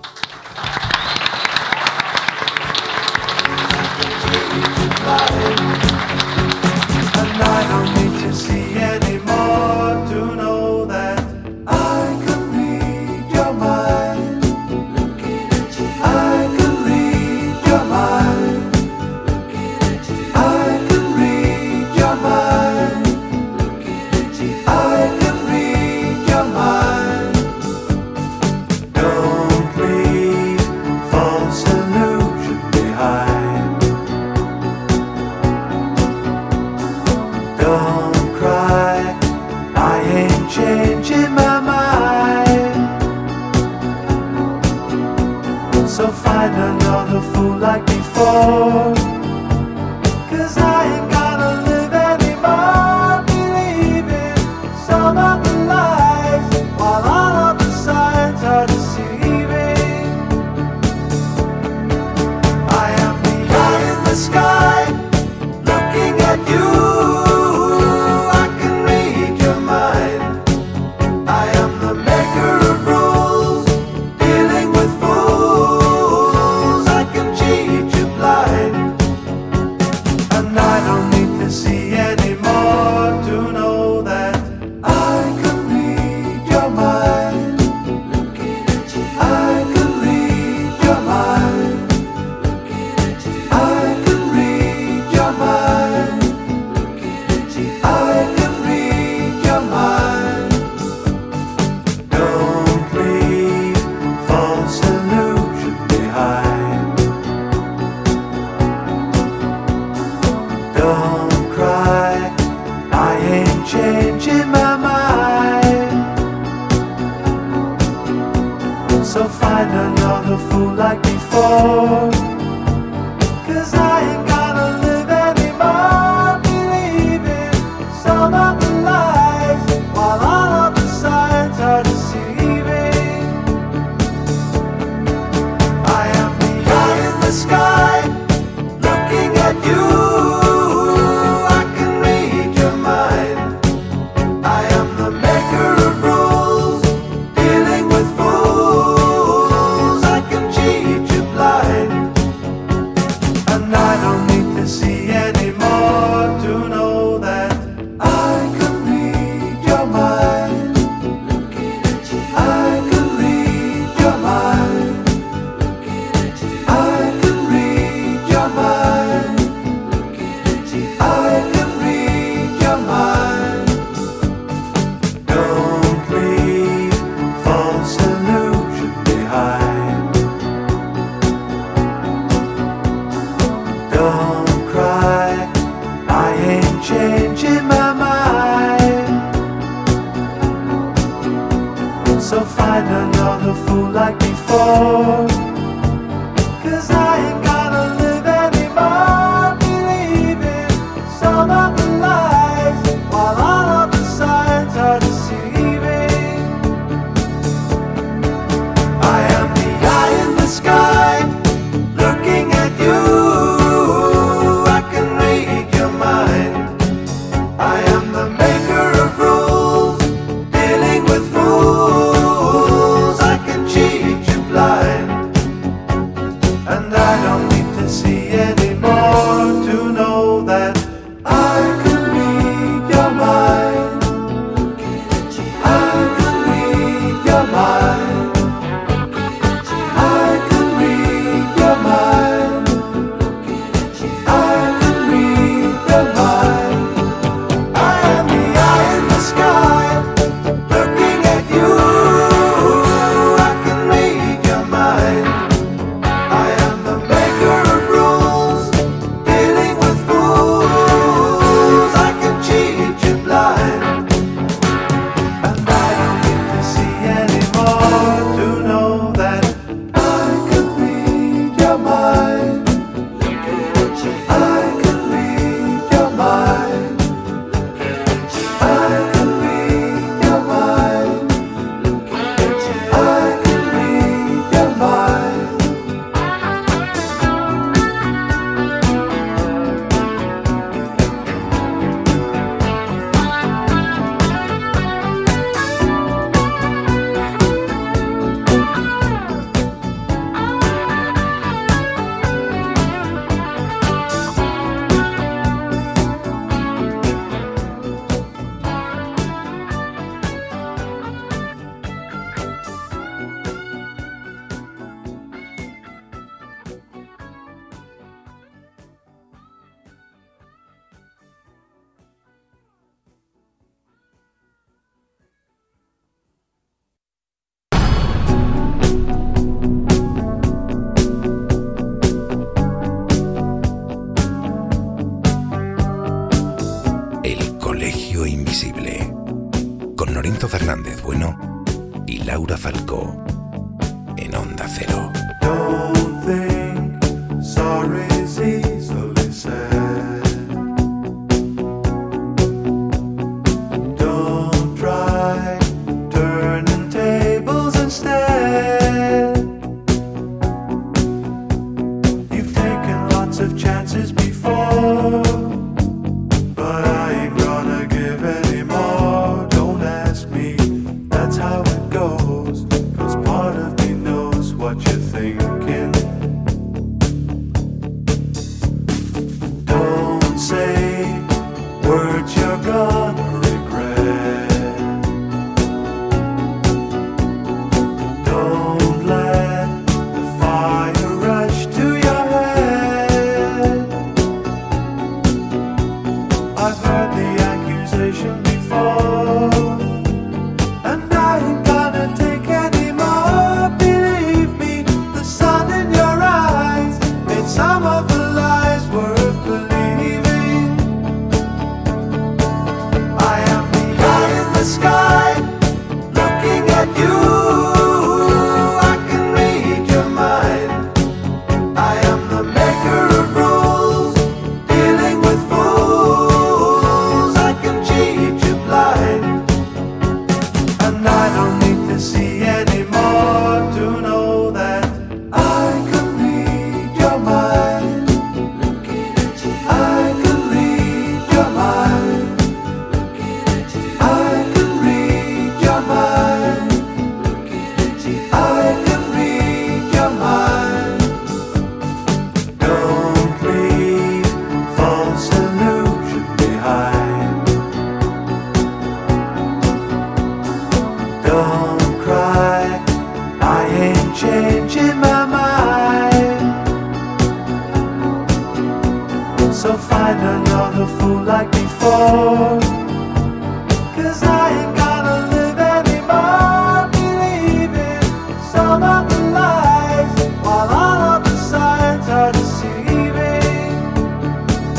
like